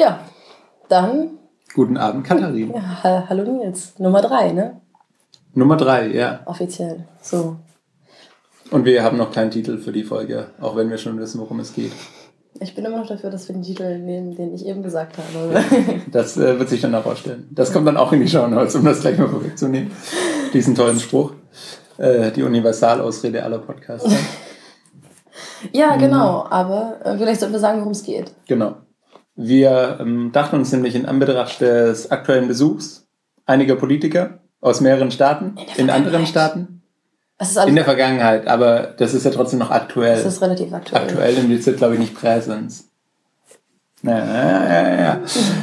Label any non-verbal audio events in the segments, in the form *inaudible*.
Ja, dann. Guten Abend, Katharin. Ja, hallo Nils. Nummer drei, ne? Nummer drei, ja. Offiziell. So. Und wir haben noch keinen Titel für die Folge, auch wenn wir schon wissen, worum es geht. Ich bin immer noch dafür, dass wir den Titel nehmen, den ich eben gesagt habe. das äh, wird sich dann auch vorstellen. Das kommt dann auch in die Notes, um das gleich mal vorwegzunehmen. Diesen tollen Spruch. Äh, die Universalausrede aller Podcasts. *laughs* ja, genau. Aber äh, vielleicht sollten wir sagen, worum es geht. Genau. Wir ähm, dachten uns nämlich in Anbetracht des aktuellen Besuchs einiger Politiker aus mehreren Staaten, in, in anderen Staaten, in der Vergangenheit, aber das ist ja trotzdem noch aktuell. Das ist relativ aktuell. Aktuell impliziert, glaube ich, nicht Präsens. Ja, ja, ja.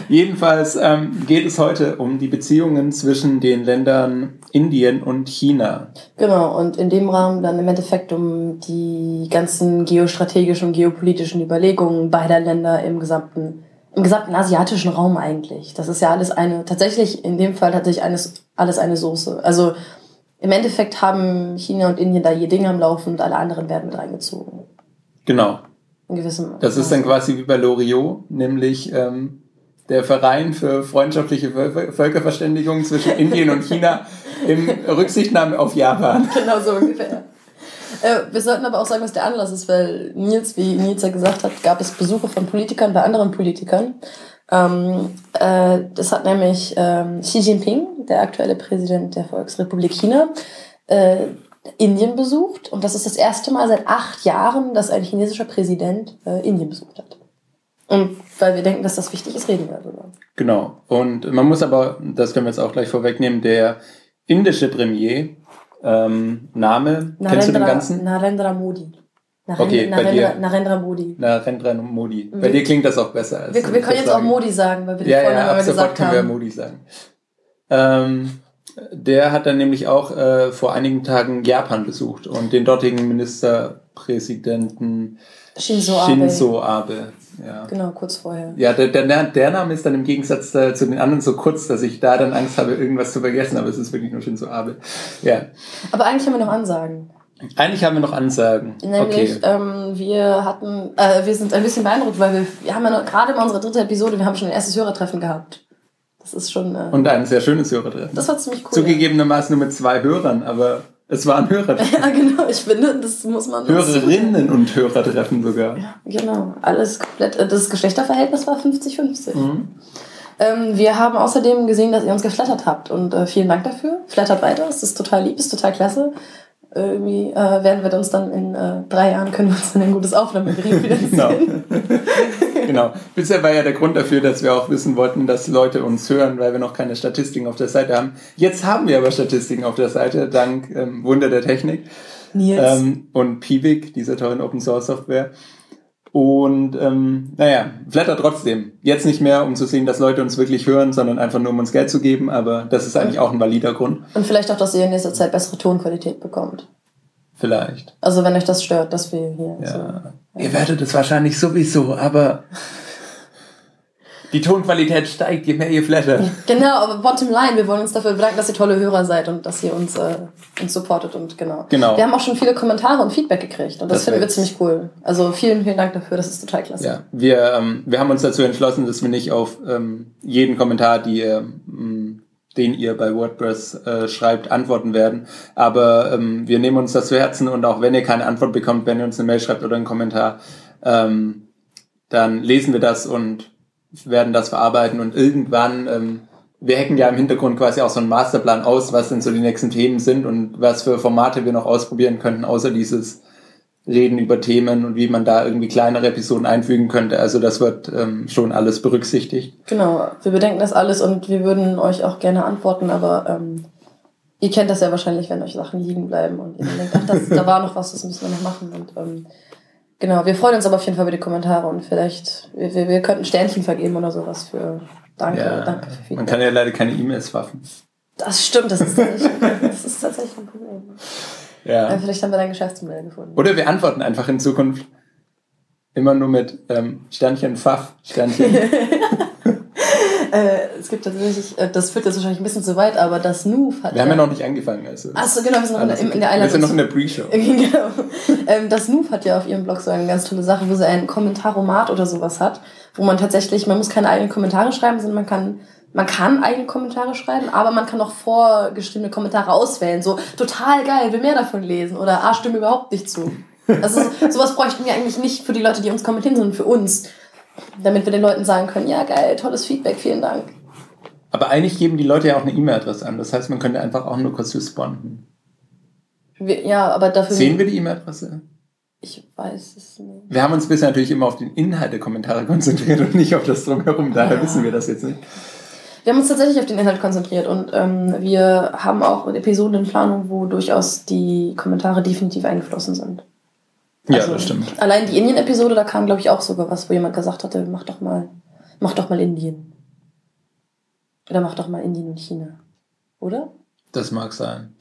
Jedenfalls ähm, geht es heute um die Beziehungen zwischen den Ländern Indien und China. Genau, und in dem Rahmen dann im Endeffekt um die ganzen geostrategischen und geopolitischen Überlegungen beider Länder im gesamten, im gesamten asiatischen Raum eigentlich. Das ist ja alles eine, tatsächlich in dem Fall tatsächlich alles, alles eine Soße. Also im Endeffekt haben China und Indien da je Dinge am Laufen und alle anderen werden mit reingezogen. Genau. In gewissem das ist dann quasi wie bei Loriot, nämlich ähm, der Verein für freundschaftliche Völkerverständigung zwischen Indien und China *laughs* im Rücksichtnahme auf Japan. Genau so ungefähr. Äh, wir sollten aber auch sagen, was der Anlass ist, weil Nils, wie Nils ja gesagt hat, gab es Besuche von Politikern bei anderen Politikern. Ähm, äh, das hat nämlich ähm, Xi Jinping, der aktuelle Präsident der Volksrepublik China, äh, Indien besucht. Und das ist das erste Mal seit acht Jahren, dass ein chinesischer Präsident äh, Indien besucht hat. Und weil wir denken, dass das wichtig ist, reden wir darüber. Genau. Und man muss aber, das können wir jetzt auch gleich vorwegnehmen, der indische Premier, ähm, Name, Narendra, kennst du den ganzen? Narendra Modi. Narendra, okay, Narendra, bei dir. Narendra Modi. Narendra Modi. Bei dir klingt das auch besser. wir, wir können jetzt sagen. auch Modi sagen, weil wir die ja, vorhin ja, ab sofort können wir Modi sagen. Ähm, der hat dann nämlich auch äh, vor einigen Tagen Japan besucht und den dortigen Ministerpräsidenten Shinzo Abe. Shinzo Abe. Ja. Genau, kurz vorher. Ja, der, der, der Name ist dann im Gegensatz äh, zu den anderen so kurz, dass ich da dann Angst habe, irgendwas zu vergessen, aber es ist wirklich nur Shinzo Abe. Ja. Aber eigentlich haben wir noch Ansagen. Eigentlich haben wir noch Ansagen. Nämlich, okay. ähm, wir hatten, äh, wir sind ein bisschen beeindruckt, weil wir, wir haben ja gerade in unserer dritten Episode, wir haben schon ein erstes Hörertreffen gehabt. Das ist schon. Äh, Und ein sehr schönes Hörertreffen. Das war ziemlich cool. Zugegebenermaßen nur mit zwei Hörern, aber es waren Hörertreffen. *laughs* ja, genau, ich finde, das muss man. Hörerinnen und Hörertreffen sogar. Ja, genau. Alles komplett. Äh, das Geschlechterverhältnis war 50-50. Mhm. Ähm, wir haben außerdem gesehen, dass ihr uns geflattert habt und äh, vielen Dank dafür. Flattert weiter, es ist total lieb, ist total klasse irgendwie äh, werden wir uns dann in äh, drei Jahren können wir uns dann ein gutes Aufnahmegerät wieder genau. *laughs* genau. Bisher war ja der Grund dafür, dass wir auch wissen wollten, dass Leute uns hören, weil wir noch keine Statistiken auf der Seite haben. Jetzt haben wir aber Statistiken auf der Seite, dank ähm, Wunder der Technik. Nils. Ähm, und Piwik, dieser tollen Open Source Software. Und ähm, naja, Flatter trotzdem. Jetzt nicht mehr, um zu sehen, dass Leute uns wirklich hören, sondern einfach nur, um uns Geld zu geben. Aber das ist eigentlich auch ein valider Grund. Und vielleicht auch, dass ihr in nächster Zeit bessere Tonqualität bekommt. Vielleicht. Also wenn euch das stört, dass wir hier. Ja. So, ja. Ihr werdet es wahrscheinlich sowieso, aber die Tonqualität steigt, je mehr ihr flattert. Genau, aber bottom line, wir wollen uns dafür bedanken, dass ihr tolle Hörer seid und dass ihr uns, äh, uns supportet und genau. genau. Wir haben auch schon viele Kommentare und Feedback gekriegt und das, das finden wir ziemlich cool. Also vielen, vielen Dank dafür, das ist total klasse. Ja, wir, ähm, wir haben uns dazu entschlossen, dass wir nicht auf ähm, jeden Kommentar, die ihr, ähm, den ihr bei WordPress äh, schreibt, antworten werden. Aber ähm, wir nehmen uns das zu Herzen und auch wenn ihr keine Antwort bekommt, wenn ihr uns eine Mail schreibt oder einen Kommentar, ähm, dann lesen wir das und werden das verarbeiten und irgendwann, ähm, wir hacken ja im Hintergrund quasi auch so einen Masterplan aus, was denn so die nächsten Themen sind und was für Formate wir noch ausprobieren könnten, außer dieses Reden über Themen und wie man da irgendwie kleinere Episoden einfügen könnte. Also das wird ähm, schon alles berücksichtigt. Genau, wir bedenken das alles und wir würden euch auch gerne antworten, aber ähm, ihr kennt das ja wahrscheinlich, wenn euch Sachen liegen bleiben und ihr denkt, ach, das, da war noch was, das müssen wir noch machen. Und ähm, Genau, wir freuen uns aber auf jeden Fall über die Kommentare und vielleicht, wir, wir, wir könnten Sternchen vergeben oder sowas für Danke, ja, danke für Man kann ja leider keine E-Mails waffen. Das stimmt, das ist tatsächlich, das ist tatsächlich ein Problem. Ja. Aber vielleicht haben wir dein Geschäftsmodell gefunden. Oder wir antworten einfach in Zukunft immer nur mit ähm, Sternchen Pfaff, Sternchen. *laughs* äh, es gibt tatsächlich, äh, das führt jetzt wahrscheinlich ein bisschen zu weit, aber das Noof hat. Wir haben ja noch nicht angefangen. Also Achso, genau, wir sind noch in, in, in der Einleitung. Wir sind noch in der Pre-Show. *laughs* genau. Ähm, das Noof hat ja auf ihrem Blog so eine ganz tolle Sache, wo sie ein Kommentaromat oder sowas hat, wo man tatsächlich, man muss keine eigenen Kommentare schreiben, sondern man kann man kann eigene Kommentare schreiben, aber man kann auch vorgeschriebene Kommentare auswählen. So, total geil, will mehr davon lesen. Oder, ah, stimme überhaupt nicht zu. Also sowas bräuchten wir eigentlich nicht für die Leute, die uns kommentieren, sondern für uns. Damit wir den Leuten sagen können, ja geil, tolles Feedback, vielen Dank. Aber eigentlich geben die Leute ja auch eine E-Mail-Adresse an. Das heißt, man könnte einfach auch nur kurz responden. ja, aber dafür... Sehen wir die E-Mail-Adresse? Ich weiß es nicht. Wir haben uns bisher natürlich immer auf den Inhalt der Kommentare konzentriert und nicht auf das Drumherum. Daher ja. wissen wir das jetzt nicht. Wir haben uns tatsächlich auf den Inhalt konzentriert und ähm, wir haben auch Episoden in Planung, wo durchaus die Kommentare definitiv eingeflossen sind. Ja, also, das stimmt. Allein die Indien-Episode, da kam, glaube ich, auch sogar was, wo jemand gesagt hatte, mach doch mal, mach doch mal Indien. Oder mach doch mal Indien und China. Oder? Das mag sein.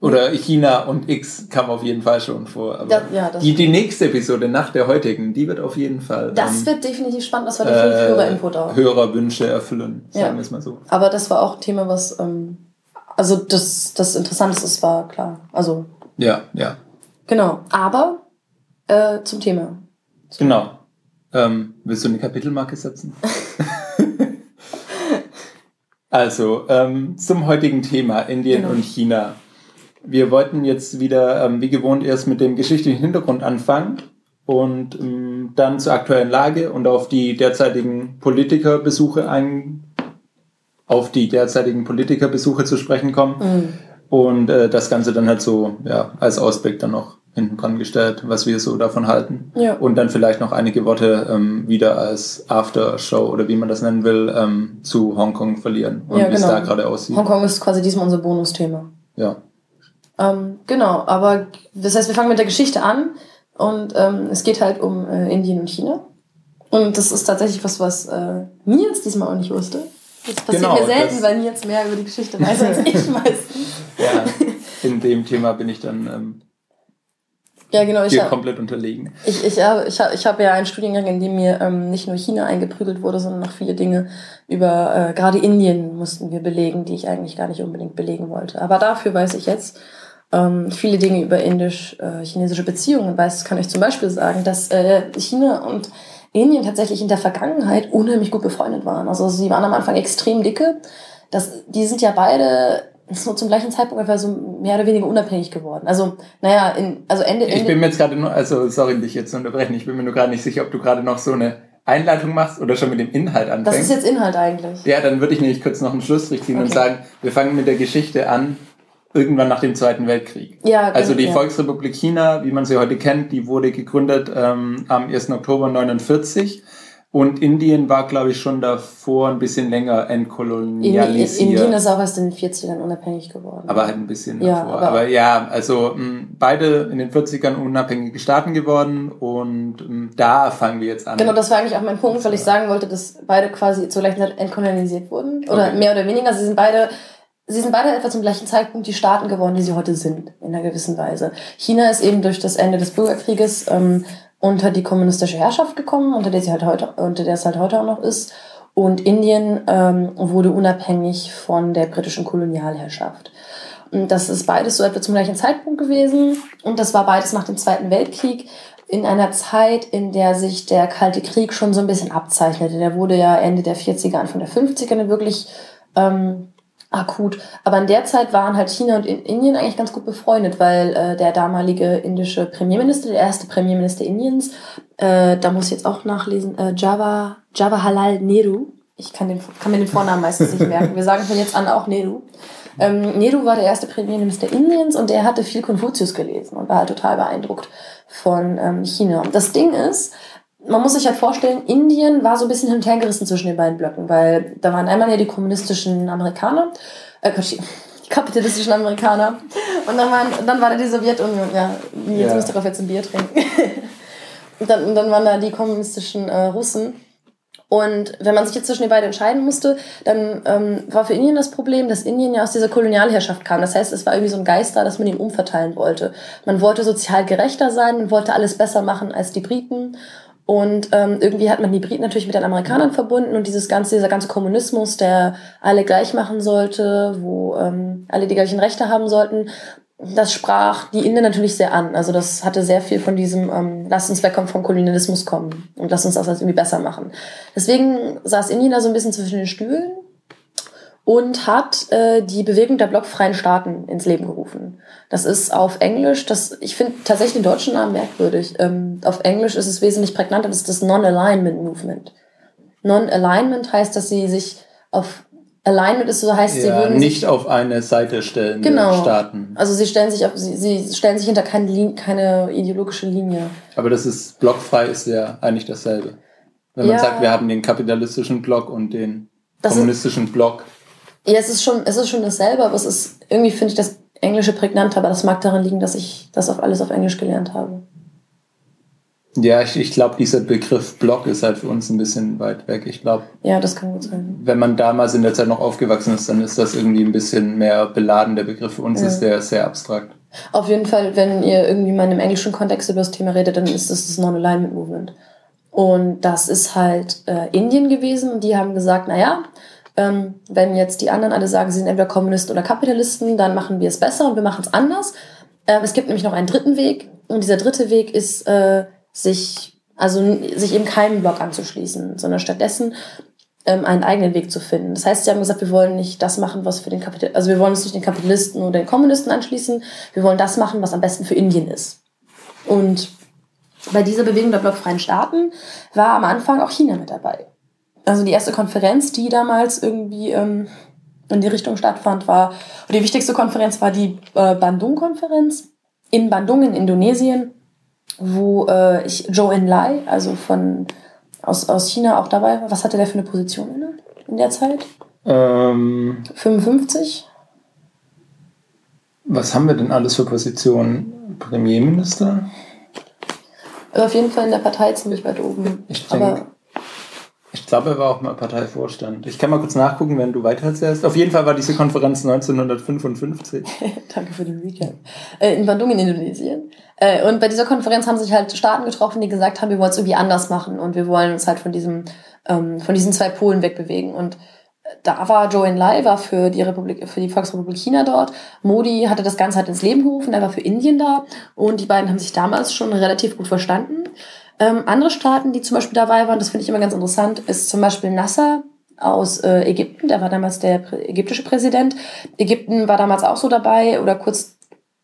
Oder China und X kam auf jeden Fall schon vor. Aber das, ja, die, die nächste Episode nach der heutigen, die wird auf jeden Fall. Das ähm, wird definitiv spannend, das war definitiv äh, Hörerinput auch. Hörerwünsche erfüllen, sagen ja. wir es mal so. Aber das war auch ein Thema, was, ähm, also das, das Interessanteste war klar. Also. Ja, ja. Genau. Aber äh, zum Thema. Genau. Ähm, willst du eine Kapitelmarke setzen? *laughs* also, ähm, zum heutigen Thema Indien genau. und China. Wir wollten jetzt wieder, ähm, wie gewohnt, erst mit dem geschichtlichen Hintergrund anfangen und ähm, dann zur aktuellen Lage und auf die derzeitigen Politikerbesuche ein, auf die derzeitigen Politikerbesuche zu sprechen kommen. Mhm. Und äh, das Ganze dann halt so ja, als Ausblick dann noch hinten dran gestellt, was wir so davon halten. Ja. Und dann vielleicht noch einige Worte ähm, wieder als Aftershow oder wie man das nennen will, ähm, zu Hongkong verlieren und ja, wie es genau. da gerade aussieht. Hongkong ist quasi diesmal unser Bonusthema. Ja. Ähm, genau, aber das heißt, wir fangen mit der Geschichte an und ähm, es geht halt um äh, Indien und China. Und das ist tatsächlich was, was äh, Nils diesmal auch nicht wusste. Das passiert genau, mir selten, weil Nils mehr über die Geschichte weiß als ich meistens. *laughs* Ja, in dem Thema bin ich dann ähm, ja, genau, ich hab, komplett unterlegen. Ich, ich, habe ich hab, ich hab ja einen Studiengang, in dem mir ähm, nicht nur China eingeprügelt wurde, sondern noch viele Dinge über äh, gerade Indien mussten wir belegen, die ich eigentlich gar nicht unbedingt belegen wollte. Aber dafür weiß ich jetzt ähm, viele Dinge über indisch-chinesische äh, Beziehungen. Weiß kann ich zum Beispiel sagen, dass äh, China und Indien tatsächlich in der Vergangenheit unheimlich gut befreundet waren. Also sie waren am Anfang extrem dicke. Das, die sind ja beide so zum gleichen Zeitpunkt einfach so mehr oder weniger unabhängig geworden. Also, naja, in, also Ende, Ende Ich bin mir jetzt gerade nur, also sorry, dich jetzt zu unterbrechen, ich bin mir nur gerade nicht sicher, ob du gerade noch so eine Einleitung machst oder schon mit dem Inhalt anfängst. Das ist jetzt Inhalt eigentlich. Ja, dann würde ich nämlich kurz noch einen Schlussstrich ziehen okay. und sagen, wir fangen mit der Geschichte an, irgendwann nach dem Zweiten Weltkrieg. Ja, also die ja. Volksrepublik China, wie man sie heute kennt, die wurde gegründet ähm, am 1. Oktober 49 und Indien war, glaube ich, schon davor ein bisschen länger entkolonialisiert. Indien ist auch erst in den 40ern unabhängig geworden. Aber halt ein bisschen ja, davor. Aber, aber, ja, also mh, beide in den 40ern unabhängige Staaten geworden und mh, da fangen wir jetzt an. Genau, das war eigentlich auch mein Punkt, weil ich sagen wollte, dass beide quasi zur gleichen Zeit entkolonialisiert wurden. Oder okay. mehr oder weniger. Sie sind beide Sie sind beide etwa zum gleichen Zeitpunkt die Staaten geworden, die sie heute sind, in einer gewissen Weise. China ist eben durch das Ende des Bürgerkrieges ähm, unter die kommunistische Herrschaft gekommen, unter der sie halt heute, unter der es halt heute auch noch ist. Und Indien ähm, wurde unabhängig von der britischen Kolonialherrschaft. Und das ist beides so etwa zum gleichen Zeitpunkt gewesen. Und das war beides nach dem Zweiten Weltkrieg in einer Zeit, in der sich der Kalte Krieg schon so ein bisschen abzeichnete. Der wurde ja Ende der 40er, Anfang der 50er wirklich ähm, akut. Aber in der Zeit waren halt China und Indien eigentlich ganz gut befreundet, weil äh, der damalige indische Premierminister, der erste Premierminister Indiens, äh, da muss ich jetzt auch nachlesen, äh, Java, Jawaharlal Nehru, ich kann, den, kann mir den Vornamen meistens nicht merken, wir sagen von jetzt an auch Nehru. Ähm, Nehru war der erste Premierminister Indiens und der hatte viel Konfuzius gelesen und war halt total beeindruckt von ähm, China. Das Ding ist, man muss sich halt vorstellen, Indien war so ein bisschen hin und her gerissen zwischen den beiden Blöcken, weil da waren einmal ja die kommunistischen Amerikaner, äh, *laughs* die kapitalistischen Amerikaner und dann, waren, dann war da die Sowjetunion, ja, jetzt yeah. müsst ihr doch jetzt ein Bier trinken. *laughs* und, dann, und dann waren da die kommunistischen äh, Russen. Und wenn man sich jetzt zwischen den beiden entscheiden musste, dann ähm, war für Indien das Problem, dass Indien ja aus dieser Kolonialherrschaft kam. Das heißt, es war irgendwie so ein Geist da, dass man ihn umverteilen wollte. Man wollte sozial gerechter sein, man wollte alles besser machen als die Briten Und ähm, irgendwie hat man die Briten natürlich mit den Amerikanern verbunden und dieses ganze, dieser ganze Kommunismus, der alle gleich machen sollte, wo ähm, alle die gleichen Rechte haben sollten, das sprach die Inder natürlich sehr an. Also das hatte sehr viel von diesem, ähm, lass uns wegkommen vom Kolonialismus kommen und lass uns das irgendwie besser machen. Deswegen saß Indien da so ein bisschen zwischen den Stühlen und hat äh, die Bewegung der blockfreien Staaten ins Leben gerufen. Das ist auf Englisch, das, ich finde tatsächlich den deutschen Namen merkwürdig. Ähm, auf Englisch ist es wesentlich prägnanter, das ist das Non-Alignment Movement. Non-Alignment heißt, dass sie sich auf Alignment ist so heißt, ja, sie würden nicht auf eine Seite stellen genau. Staaten. Also sie stellen sich auf, sie, sie stellen sich hinter keine, keine ideologische Linie. Aber das ist blockfrei ist ja eigentlich dasselbe. Wenn man Ja. sagt, wir haben den kapitalistischen Block und den Das ist- kommunistischen Block. Ja, es ist schon, es ist schon dasselbe, aber es ist, irgendwie finde ich das Englische prägnanter, aber das mag daran liegen, dass ich das auf alles auf Englisch gelernt habe. Ja, ich, ich glaube, dieser Begriff Block ist halt für uns ein bisschen weit weg. Ich glaube, Ja, das kann gut sein. wenn man damals in der Zeit noch aufgewachsen ist, dann ist das irgendwie ein bisschen mehr beladen. Der Begriff für uns Ja. ist der sehr abstrakt. Auf jeden Fall, wenn ihr irgendwie mal in einem englischen Kontext über das Thema redet, dann ist das das Non-Alignment Movement. Und das ist halt äh, Indien gewesen und die haben gesagt, naja, ähm, wenn jetzt die anderen alle sagen, sie sind entweder Kommunisten oder Kapitalisten, dann machen wir es besser und wir machen es anders. Ähm, es gibt nämlich noch einen dritten Weg und dieser dritte Weg ist, äh, sich, also sich eben keinem Block anzuschließen, sondern stattdessen ähm, einen eigenen Weg zu finden. Das heißt, sie haben gesagt, wir wollen nicht das machen, was für den Kapital, also wir wollen uns nicht den Kapitalisten oder den Kommunisten anschließen, wir wollen das machen, was am besten für Indien ist. Und bei dieser Bewegung der blockfreien Staaten war am Anfang auch China mit dabei. Also die erste Konferenz, die damals irgendwie ähm, in die Richtung stattfand, war, die wichtigste Konferenz war die äh, Bandung-Konferenz in Bandung in Indonesien, wo äh, ich Zhou Enlai, also von aus, aus China auch dabei war. Was hatte der für eine Position inne in der Zeit? Ähm, 55? was haben wir denn alles für Positionen? Premierminister? Also auf jeden Fall in der Partei ziemlich weit oben. Ich denke- Ich glaube, er war auch mal Parteivorstand. Ich kann mal kurz nachgucken, wenn du weiter erzählst. Auf jeden Fall war diese Konferenz 1955. *laughs* Danke für den Recap. Äh, in Bandung in Indonesien. Äh, und bei dieser Konferenz haben sich halt Staaten getroffen, die gesagt haben, wir wollen es irgendwie anders machen und wir wollen uns halt von diesem, ähm, von diesen zwei Polen wegbewegen. Und äh, da war Zhou Enlai, war für die Republik, für die Volksrepublik China dort. Modi hatte das Ganze halt ins Leben gerufen, er war für Indien da. Und die beiden haben sich damals schon relativ gut verstanden. Ähm, andere Staaten, die zum Beispiel dabei waren, das finde ich immer ganz interessant, ist zum Beispiel Nasser aus äh, Ägypten, der war damals der ägyptische Präsident. Ägypten war damals auch so dabei oder kurz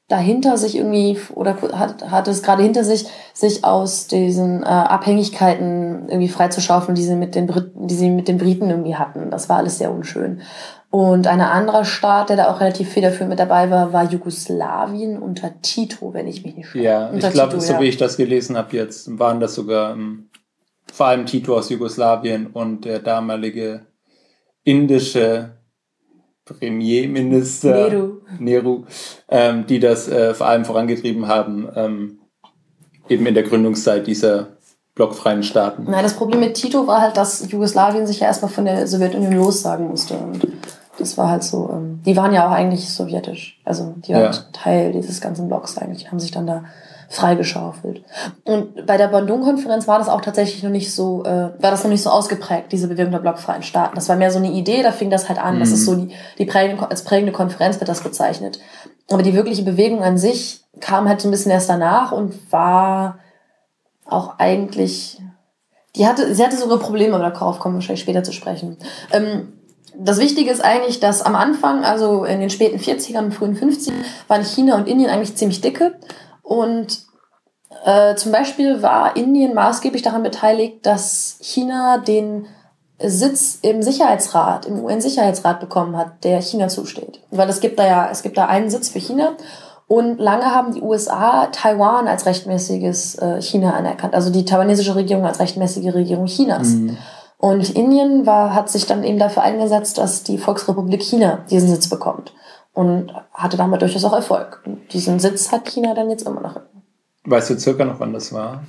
dahinter sich irgendwie oder hat, hat es gerade hinter sich, sich aus diesen äh, Abhängigkeiten irgendwie freizuschaufeln, die sie mit den Briten, die sie mit den Briten irgendwie hatten. Das war alles sehr unschön. Und ein anderer Staat, der da auch relativ federführend mit dabei war, war Jugoslawien unter Tito, wenn ich mich nicht schreibe. Ja, ich Unter glaube, Tito, so ja. wie ich das gelesen habe jetzt, waren das sogar ähm, vor allem Tito aus Jugoslawien und der damalige indische Premierminister Nehru. Nehru, ähm, die das äh, vor allem vorangetrieben haben, ähm, eben in der Gründungszeit dieser blockfreien Staaten. Na, das Problem mit Tito war halt, dass Jugoslawien sich ja erstmal von der Sowjetunion lossagen musste. Und das war halt so, ähm, die waren ja auch eigentlich sowjetisch. Also die waren Ja. Teil dieses ganzen Blocks eigentlich, haben sich dann da freigeschaufelt. Und bei der Bandung-Konferenz war das auch tatsächlich noch nicht so, äh, war das noch nicht so ausgeprägt, diese Bewegung der blockfreien Staaten. Das war mehr so eine Idee, da fing das halt an. Das Mhm. ist so die, die prägende, als prägende Konferenz wird das bezeichnet. Aber die wirkliche Bewegung an sich kam halt so ein bisschen erst danach und war auch eigentlich, die hatte, sie hatte sogar Probleme, aber darauf kommen wir wahrscheinlich später zu sprechen. Ähm, das Wichtige ist eigentlich, dass am Anfang, also in den späten 40ern, frühen 50ern, waren China und Indien eigentlich ziemlich dicke. Und äh, zum Beispiel war Indien maßgeblich daran beteiligt, dass China den Sitz im Sicherheitsrat, im UN-Sicherheitsrat bekommen hat, der China zusteht. Weil es gibt da ja, es gibt da einen Sitz für China. Und lange haben die USA Taiwan als rechtmäßiges äh, China anerkannt, also die taiwanesische Regierung als rechtmäßige Regierung Chinas. Mhm. Und Indien war, hat sich dann eben dafür eingesetzt, dass die Volksrepublik China diesen Sitz bekommt. Und hatte damit durchaus auch Erfolg. Und diesen Sitz hat China dann jetzt immer noch. Weißt du circa noch, wann das war?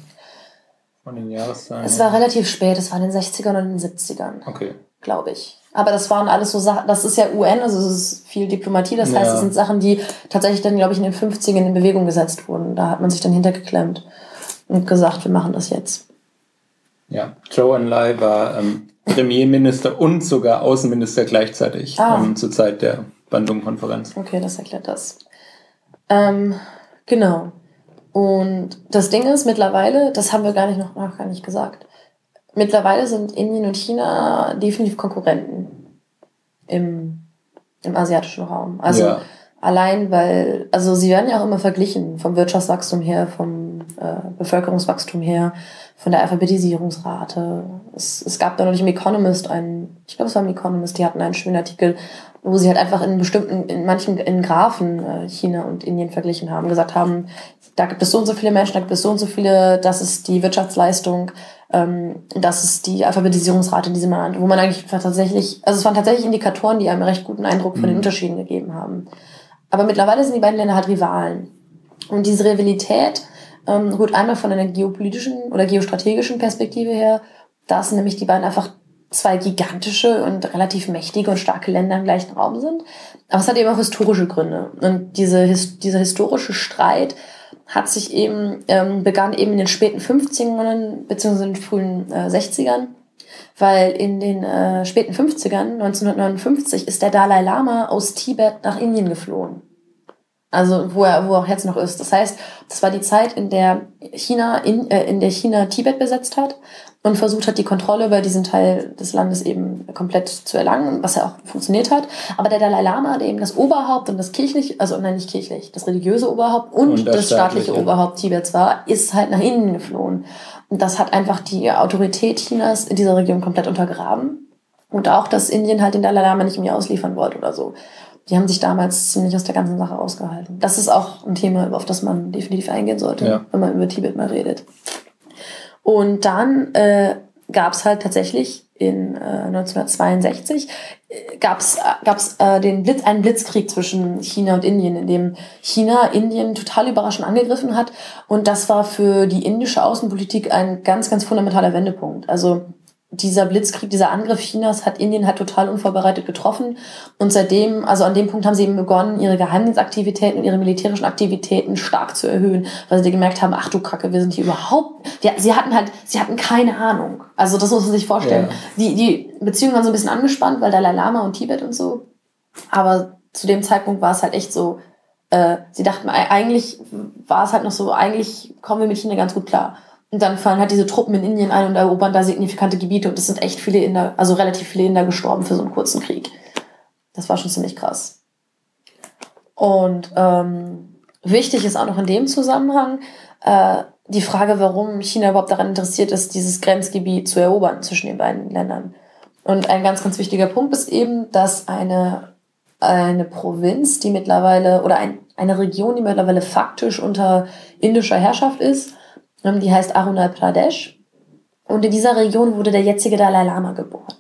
Von den Jahreszahlen? Es war relativ spät, es war in den 60ern und den 70ern, Okay. glaube ich. Aber das waren alles so Sachen, das ist ja UN, also es ist viel Diplomatie, das heißt, Ja. es sind Sachen, die tatsächlich dann, glaube ich, in den 50ern in Bewegung gesetzt wurden. Da hat man sich dann hintergeklemmt und gesagt, wir machen das jetzt. Ja, Zhou Enlai war ähm, Premierminister und sogar Außenminister gleichzeitig ah. ähm, zur Zeit der Bandung-Konferenz. Okay, das erklärt das. Ähm, genau. Und das Ding ist mittlerweile, das haben wir gar nicht noch, noch gar nicht gesagt. Mittlerweile sind Indien und China definitiv Konkurrenten im, im asiatischen Raum. Also ja. allein, weil, also sie werden ja auch immer verglichen vom Wirtschaftswachstum her, vom äh, Bevölkerungswachstum her, von der Alphabetisierungsrate. Es, es gab da noch nicht im Economist einen, ich glaube es war im Economist, die hatten einen schönen Artikel, wo sie halt einfach in bestimmten, in manchen, in Graphen äh, China und Indien verglichen haben, gesagt haben, da gibt es so und so viele Menschen, da gibt es so und so viele, das ist die Wirtschaftsleistung, ähm, das ist die Alphabetisierungsrate in diesem Land, wo man eigentlich tatsächlich, also es waren tatsächlich Indikatoren, die einem einen recht guten Eindruck von den mhm. Unterschieden gegeben haben. Aber mittlerweile sind die beiden Länder halt Rivalen. Und diese Rivalität ähm, rührt einmal von einer geopolitischen oder geostrategischen Perspektive her, dass nämlich die beiden einfach zwei gigantische und relativ mächtige und starke Länder im gleichen Raum sind. Aber es hat eben auch historische Gründe. Und diese, dieser historische Streit hat sich eben, ähm, begann eben in den späten 50ern beziehungsweise in den frühen äh, 60ern. Weil in den äh, späten 50ern, 1959, ist der Dalai Lama aus Tibet nach Indien geflohen. Also wo er, wo er auch jetzt noch ist. Das heißt, das war die Zeit, in der China, in, äh, in der China Tibet besetzt hat und versucht hat, die Kontrolle über diesen Teil des Landes eben komplett zu erlangen, was ja auch funktioniert hat. Aber der Dalai Lama, der eben das Oberhaupt und das kirchlich, also nein, nicht kirchlich, das religiöse Oberhaupt und, und das, das staatliche, staatliche Oberhaupt Tibets war, ist halt nach innen geflohen. Und das hat einfach die Autorität Chinas in dieser Region komplett untergraben. Und auch, dass Indien halt den Dalai Lama nicht mehr ausliefern wollte oder so. Die haben sich damals ziemlich aus der ganzen Sache rausgehalten. Das ist auch ein Thema, auf das man definitiv eingehen sollte, ja. wenn man über Tibet mal redet. Und dann äh, gab es halt tatsächlich in äh, 1962 gab es gab's, äh, den Blitz, einen Blitzkrieg zwischen China und Indien, in dem China Indien total überraschend angegriffen hat. Und das war für die indische Außenpolitik ein ganz, ganz fundamentaler Wendepunkt. Also dieser Blitzkrieg, dieser Angriff Chinas hat Indien halt total unvorbereitet getroffen. Und seitdem, also an dem Punkt haben sie eben begonnen, ihre Geheimdienstaktivitäten und ihre militärischen Aktivitäten stark zu erhöhen, weil sie gemerkt haben, ach du Kacke, wir sind hier überhaupt, wir, sie hatten halt, sie hatten keine Ahnung. Also das muss man sich vorstellen. Ja. Die, die Beziehungen waren so ein bisschen angespannt, weil Dalai Lama und Tibet und so. Aber zu dem Zeitpunkt war es halt echt so, äh, sie dachten, eigentlich war es halt noch so, eigentlich kommen wir mit China ganz gut klar. Dann fallen halt diese Truppen in Indien ein und erobern da signifikante Gebiete. Und es sind echt viele Inder, also relativ viele Inder gestorben für so einen kurzen Krieg. Das war schon ziemlich krass. Und ähm, wichtig ist auch noch in dem Zusammenhang äh, die Frage, warum China überhaupt daran interessiert ist, dieses Grenzgebiet zu erobern zwischen den beiden Ländern. Und ein ganz, ganz wichtiger Punkt ist eben, dass eine, eine Provinz, die mittlerweile, oder ein, eine Region, die mittlerweile faktisch unter indischer Herrschaft ist, die heißt Arunachal Pradesh. Und in dieser Region wurde der jetzige Dalai Lama geboren.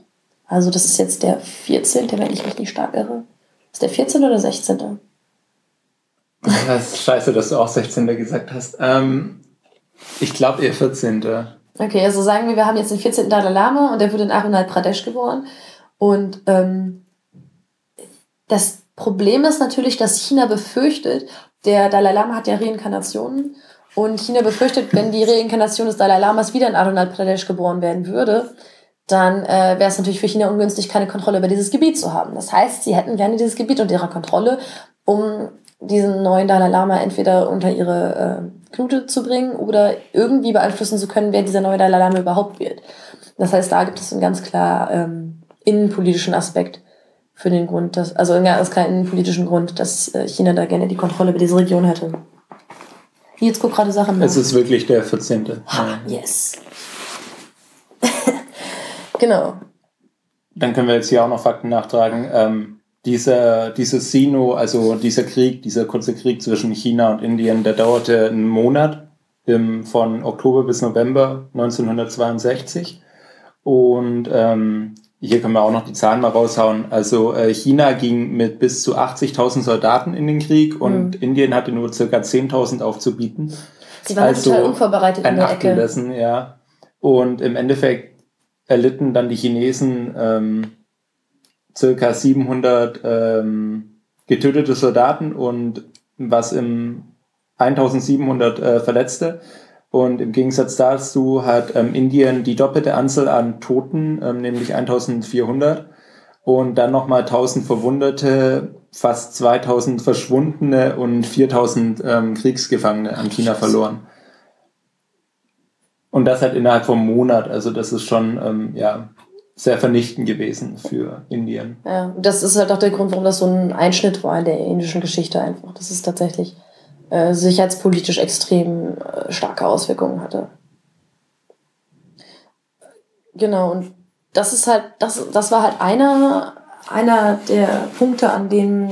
Also das ist jetzt der 14., wenn ich mich nicht stark irre. Ist der 14. oder 16.? Das ist scheiße, dass du auch 16. gesagt hast. Ähm, ich glaube eher 14. Okay, also sagen wir, wir haben jetzt den 14. Dalai Lama und der wurde in Arunachal Pradesh geboren. Und ähm, das Problem ist natürlich, dass China befürchtet, der Dalai Lama hat ja Reinkarnationen und China befürchtet, wenn die Reinkarnation des Dalai Lamas wieder in Arunachal Pradesh geboren werden würde, dann äh, wäre es natürlich für China ungünstig, keine Kontrolle über dieses Gebiet zu haben. Das heißt, sie hätten gerne dieses Gebiet unter ihrer Kontrolle, um diesen neuen Dalai Lama entweder unter ihre äh, Knute zu bringen oder irgendwie beeinflussen zu können, wer dieser neue Dalai Lama überhaupt wird. Das heißt, da gibt es einen ganz klar ähm, innenpolitischen Aspekt für den Grund, dass, also einen ganz klaren innenpolitischen Grund, dass äh, China da gerne die Kontrolle über diese Region hätte. Jetzt guck gerade Sachen nach. Es ist wirklich der 14. Ha, yes. *laughs* genau. Dann können wir jetzt hier auch noch Fakten nachtragen. Ähm, dieser, dieses Sino, also dieser Krieg, dieser kurze Krieg zwischen China und Indien, der dauerte einen Monat im, von Oktober bis November 1962. Und ähm, hier können wir auch noch die Zahlen mal raushauen. Also äh, China ging mit bis zu 80.000 Soldaten in den Krieg und mhm. Indien hatte nur circa 10.000 aufzubieten. Sie waren also total unvorbereitet in der Ecke. Dessen, ja. Und im Endeffekt erlitten dann die Chinesen ähm, circa 700 ähm, getötete Soldaten und was im 1700 äh, Verletzte. Und im Gegensatz dazu hat ähm, Indien die doppelte Anzahl an Toten, ähm, nämlich 1400. Und dann nochmal 1000 Verwundete, fast 2000 Verschwundene und 4000 ähm, Kriegsgefangene an China verloren. Und das halt innerhalb vom Monat. Also das ist schon ähm, ja, sehr vernichtend gewesen für Indien. Ja, das ist halt auch der Grund, warum das so ein Einschnitt war in der indischen Geschichte einfach. Das ist tatsächlich äh, sicherheitspolitisch extrem äh, starke Auswirkungen hatte. Genau, und das ist halt, das, das war halt einer, einer der Punkte, an denen,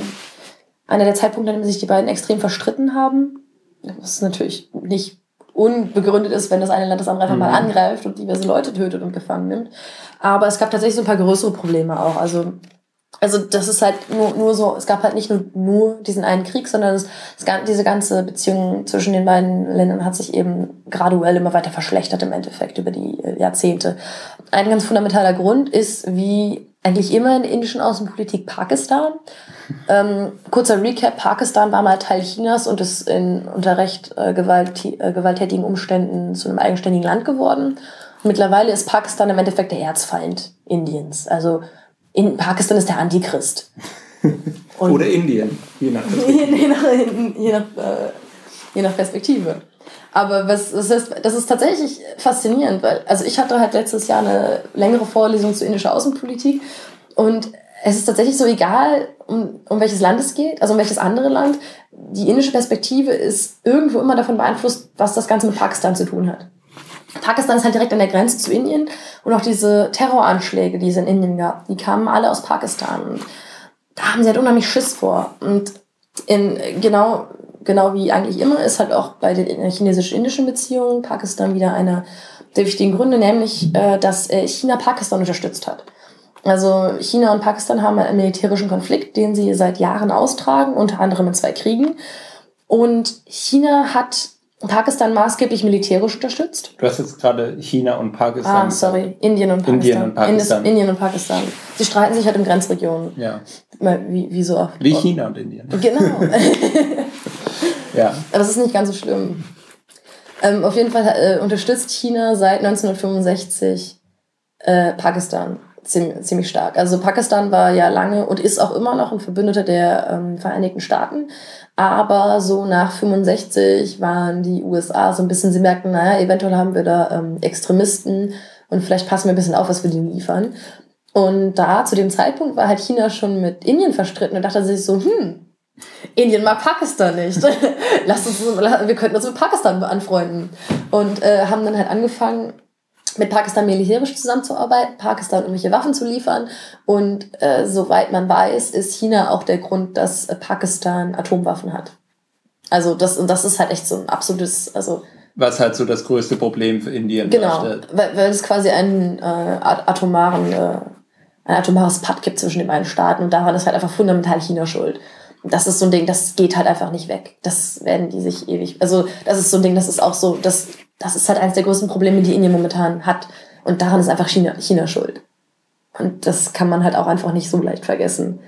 einer der Zeitpunkte, an denen sich die beiden extrem verstritten haben. Was natürlich nicht unbegründet ist, wenn das eine Land das andere einfach mhm. mal angreift und diverse Leute tötet und gefangen nimmt. Aber es gab tatsächlich so ein paar größere Probleme auch. Also also das ist halt nur, nur so, es gab halt nicht nur, nur diesen einen Krieg, sondern es, es gab diese ganze Beziehung zwischen den beiden Ländern hat sich eben graduell immer weiter verschlechtert im Endeffekt über die äh, Jahrzehnte. Ein ganz fundamentaler Grund ist, wie eigentlich immer in der indischen Außenpolitik Pakistan. Ähm, kurzer Recap, Pakistan war mal Teil Chinas und ist in, unter recht äh, gewalt, äh, gewalttätigen Umständen zu einem eigenständigen Land geworden. Mittlerweile ist Pakistan im Endeffekt der Erzfeind Indiens. Also in Pakistan ist der Antichrist. *laughs* Oder Indien, je nach Perspektive. *laughs* je, nach, je, nach, äh, je nach Perspektive. Aber was, das, ist, das ist tatsächlich faszinierend, weil also ich hatte halt letztes Jahr eine längere Vorlesung zu indischer Außenpolitik und es ist tatsächlich so egal, um, um welches Land es geht, also um welches andere Land. Die indische Perspektive ist irgendwo immer davon beeinflusst, was das Ganze mit Pakistan zu tun hat. Pakistan ist halt direkt an der Grenze zu Indien und auch diese Terroranschläge, die es in Indien gab, die kamen alle aus Pakistan. Und da haben sie halt unheimlich Schiss vor. Und in, genau, genau wie eigentlich immer ist halt auch bei den chinesisch-indischen Beziehungen Pakistan wieder einer der wichtigen Gründe, nämlich, äh, dass äh, China Pakistan unterstützt hat. Also China und Pakistan haben einen militärischen Konflikt, den sie seit Jahren austragen, unter anderem in zwei Kriegen. Und China hat Pakistan maßgeblich militärisch unterstützt. Du hast jetzt gerade China und Pakistan. Ah, sorry, Indien und Pakistan. Indien und Pakistan. Indien und Pakistan. Sie streiten sich halt in Grenzregionen. Ja. Wie, wie so oft. Wie China und Indien. Genau. *laughs* *laughs* ja. Aber das ist nicht ganz so schlimm. Ähm, auf jeden Fall äh, unterstützt China seit 1965 äh, Pakistan ziemlich, stark. Also Pakistan war ja lange und ist auch immer noch ein Verbündeter der ähm, Vereinigten Staaten. Aber so nach 65 waren die USA so ein bisschen, sie merkten, naja, eventuell haben wir da ähm, Extremisten und vielleicht passen wir ein bisschen auf, was wir denen liefern. Und da zu dem Zeitpunkt war halt China schon mit Indien verstritten und dachte sich so, hm, Indien mag Pakistan nicht. *laughs* Lass uns, wir könnten uns mit Pakistan anfreunden. Und äh, haben dann halt angefangen, mit Pakistan militärisch zusammenzuarbeiten, Pakistan irgendwelche Waffen zu liefern. Und äh, soweit man weiß, ist China auch der Grund, dass äh, Pakistan Atomwaffen hat. Also das, und das ist halt echt so ein absolutes, also was halt so das größte Problem für Indien genau, darstellt. Weil, weil es quasi einen äh, atomaren, äh, ein atomares Patt gibt zwischen den beiden Staaten und daran ist halt einfach fundamental China schuld. Das ist so ein Ding, das geht halt einfach nicht weg. Das werden die sich ewig. Also, das ist so ein Ding, das ist auch so, das das ist halt eines der größten Probleme, die Indien momentan hat. Und daran ist einfach China, China schuld. Und das kann man halt auch einfach nicht so leicht vergessen.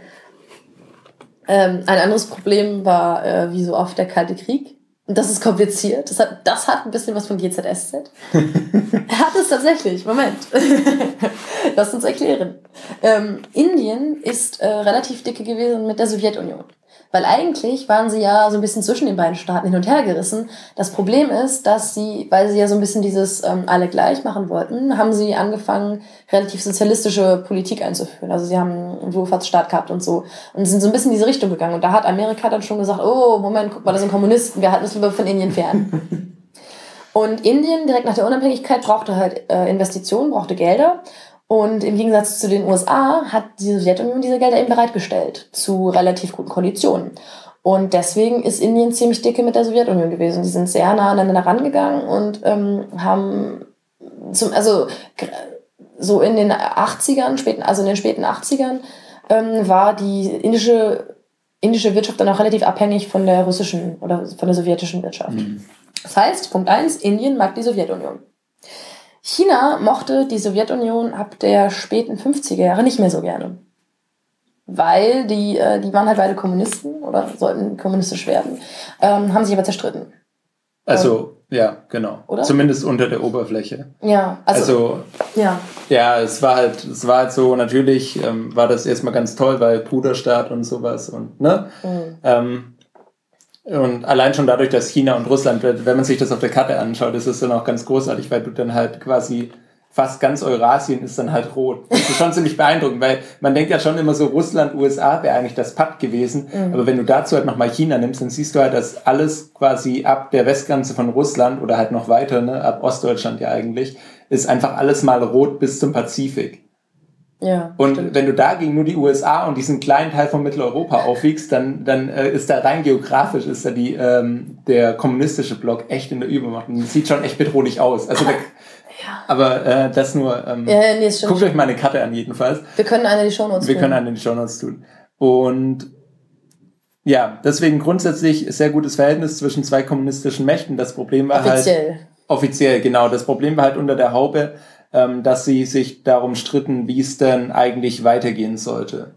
Ähm, ein anderes Problem war, äh, wie so oft, der Kalte Krieg. Und das ist kompliziert. Das hat, das hat ein bisschen was von GZSZ. *laughs* er hat es tatsächlich. Moment. *laughs* Lass uns erklären. Ähm, Indien ist äh, relativ dicke gewesen mit der Sowjetunion. Weil eigentlich waren sie ja so ein bisschen zwischen den beiden Staaten hin und her gerissen. Das Problem ist, dass sie, weil sie ja so ein bisschen dieses ähm, alle gleich machen wollten, haben sie angefangen, relativ sozialistische Politik einzuführen. Also sie haben einen Wohlfahrtsstaat gehabt und so. Und sind so ein bisschen in diese Richtung gegangen. Und da hat Amerika dann schon gesagt, oh, Moment, guck mal, das sind Kommunisten, wir halten uns lieber von Indien fern. *laughs* Und Indien, direkt nach der Unabhängigkeit, brauchte halt äh, Investitionen, brauchte Gelder. Und im Gegensatz zu den USA hat die Sowjetunion diese Gelder eben bereitgestellt zu relativ guten Konditionen. Und deswegen ist Indien ziemlich dicke mit der Sowjetunion gewesen. Die sind sehr nah aneinander rangegangen und ähm, haben zum, also so in den 80ern, späten, also in den späten 80ern, ähm, war die indische, indische Wirtschaft dann auch relativ abhängig von der russischen oder von der sowjetischen Wirtschaft. Mhm. Das heißt, Punkt eins Indien mag die Sowjetunion. China mochte die Sowjetunion ab der späten 50er Jahre nicht mehr so gerne. Weil die, äh, die waren halt beide Kommunisten oder sollten kommunistisch werden, ähm, haben sich aber zerstritten. Also Ja, genau. Oder? Zumindest unter der Oberfläche. Ja, also, also ja. Ja, es war halt, es war halt so, natürlich ähm, war das erstmal ganz toll, weil Bruderstaat und sowas und, ne? Mhm. Und allein schon dadurch, dass China und Russland, wenn man sich das auf der Karte anschaut, ist es dann auch ganz großartig, weil du dann halt quasi fast ganz Eurasien ist dann halt rot. Das ist schon ziemlich beeindruckend, weil man denkt ja schon immer so, Russland, USA wäre eigentlich das Patt gewesen. Mhm. Aber wenn du dazu halt nochmal China nimmst, dann siehst du halt, dass alles quasi ab der Westgrenze von Russland oder halt noch weiter, ne, ab Ostdeutschland ja eigentlich, ist einfach alles mal rot bis zum Pazifik. Ja, und stimmt. wenn du dagegen nur die USA und diesen kleinen Teil von Mitteleuropa aufwiegst, dann, dann äh, ist da rein geografisch ist da die, ähm, der kommunistische Block echt in der Übermacht. Und das sieht schon echt bedrohlich aus. Also da, ja. Aber äh, das nur. Ähm, ja, nee, ist guckt euch mal eine Karte an, jedenfalls. Wir können eine in die Shownotes tun. Wir können eine in die Shownotes tun. Und ja, deswegen grundsätzlich sehr gutes Verhältnis zwischen zwei kommunistischen Mächten. Das Problem war offiziell. halt. Offiziell. genau. Das Problem war halt unter der Haube, ähm, dass sie sich darum stritten, wie es denn eigentlich weitergehen sollte.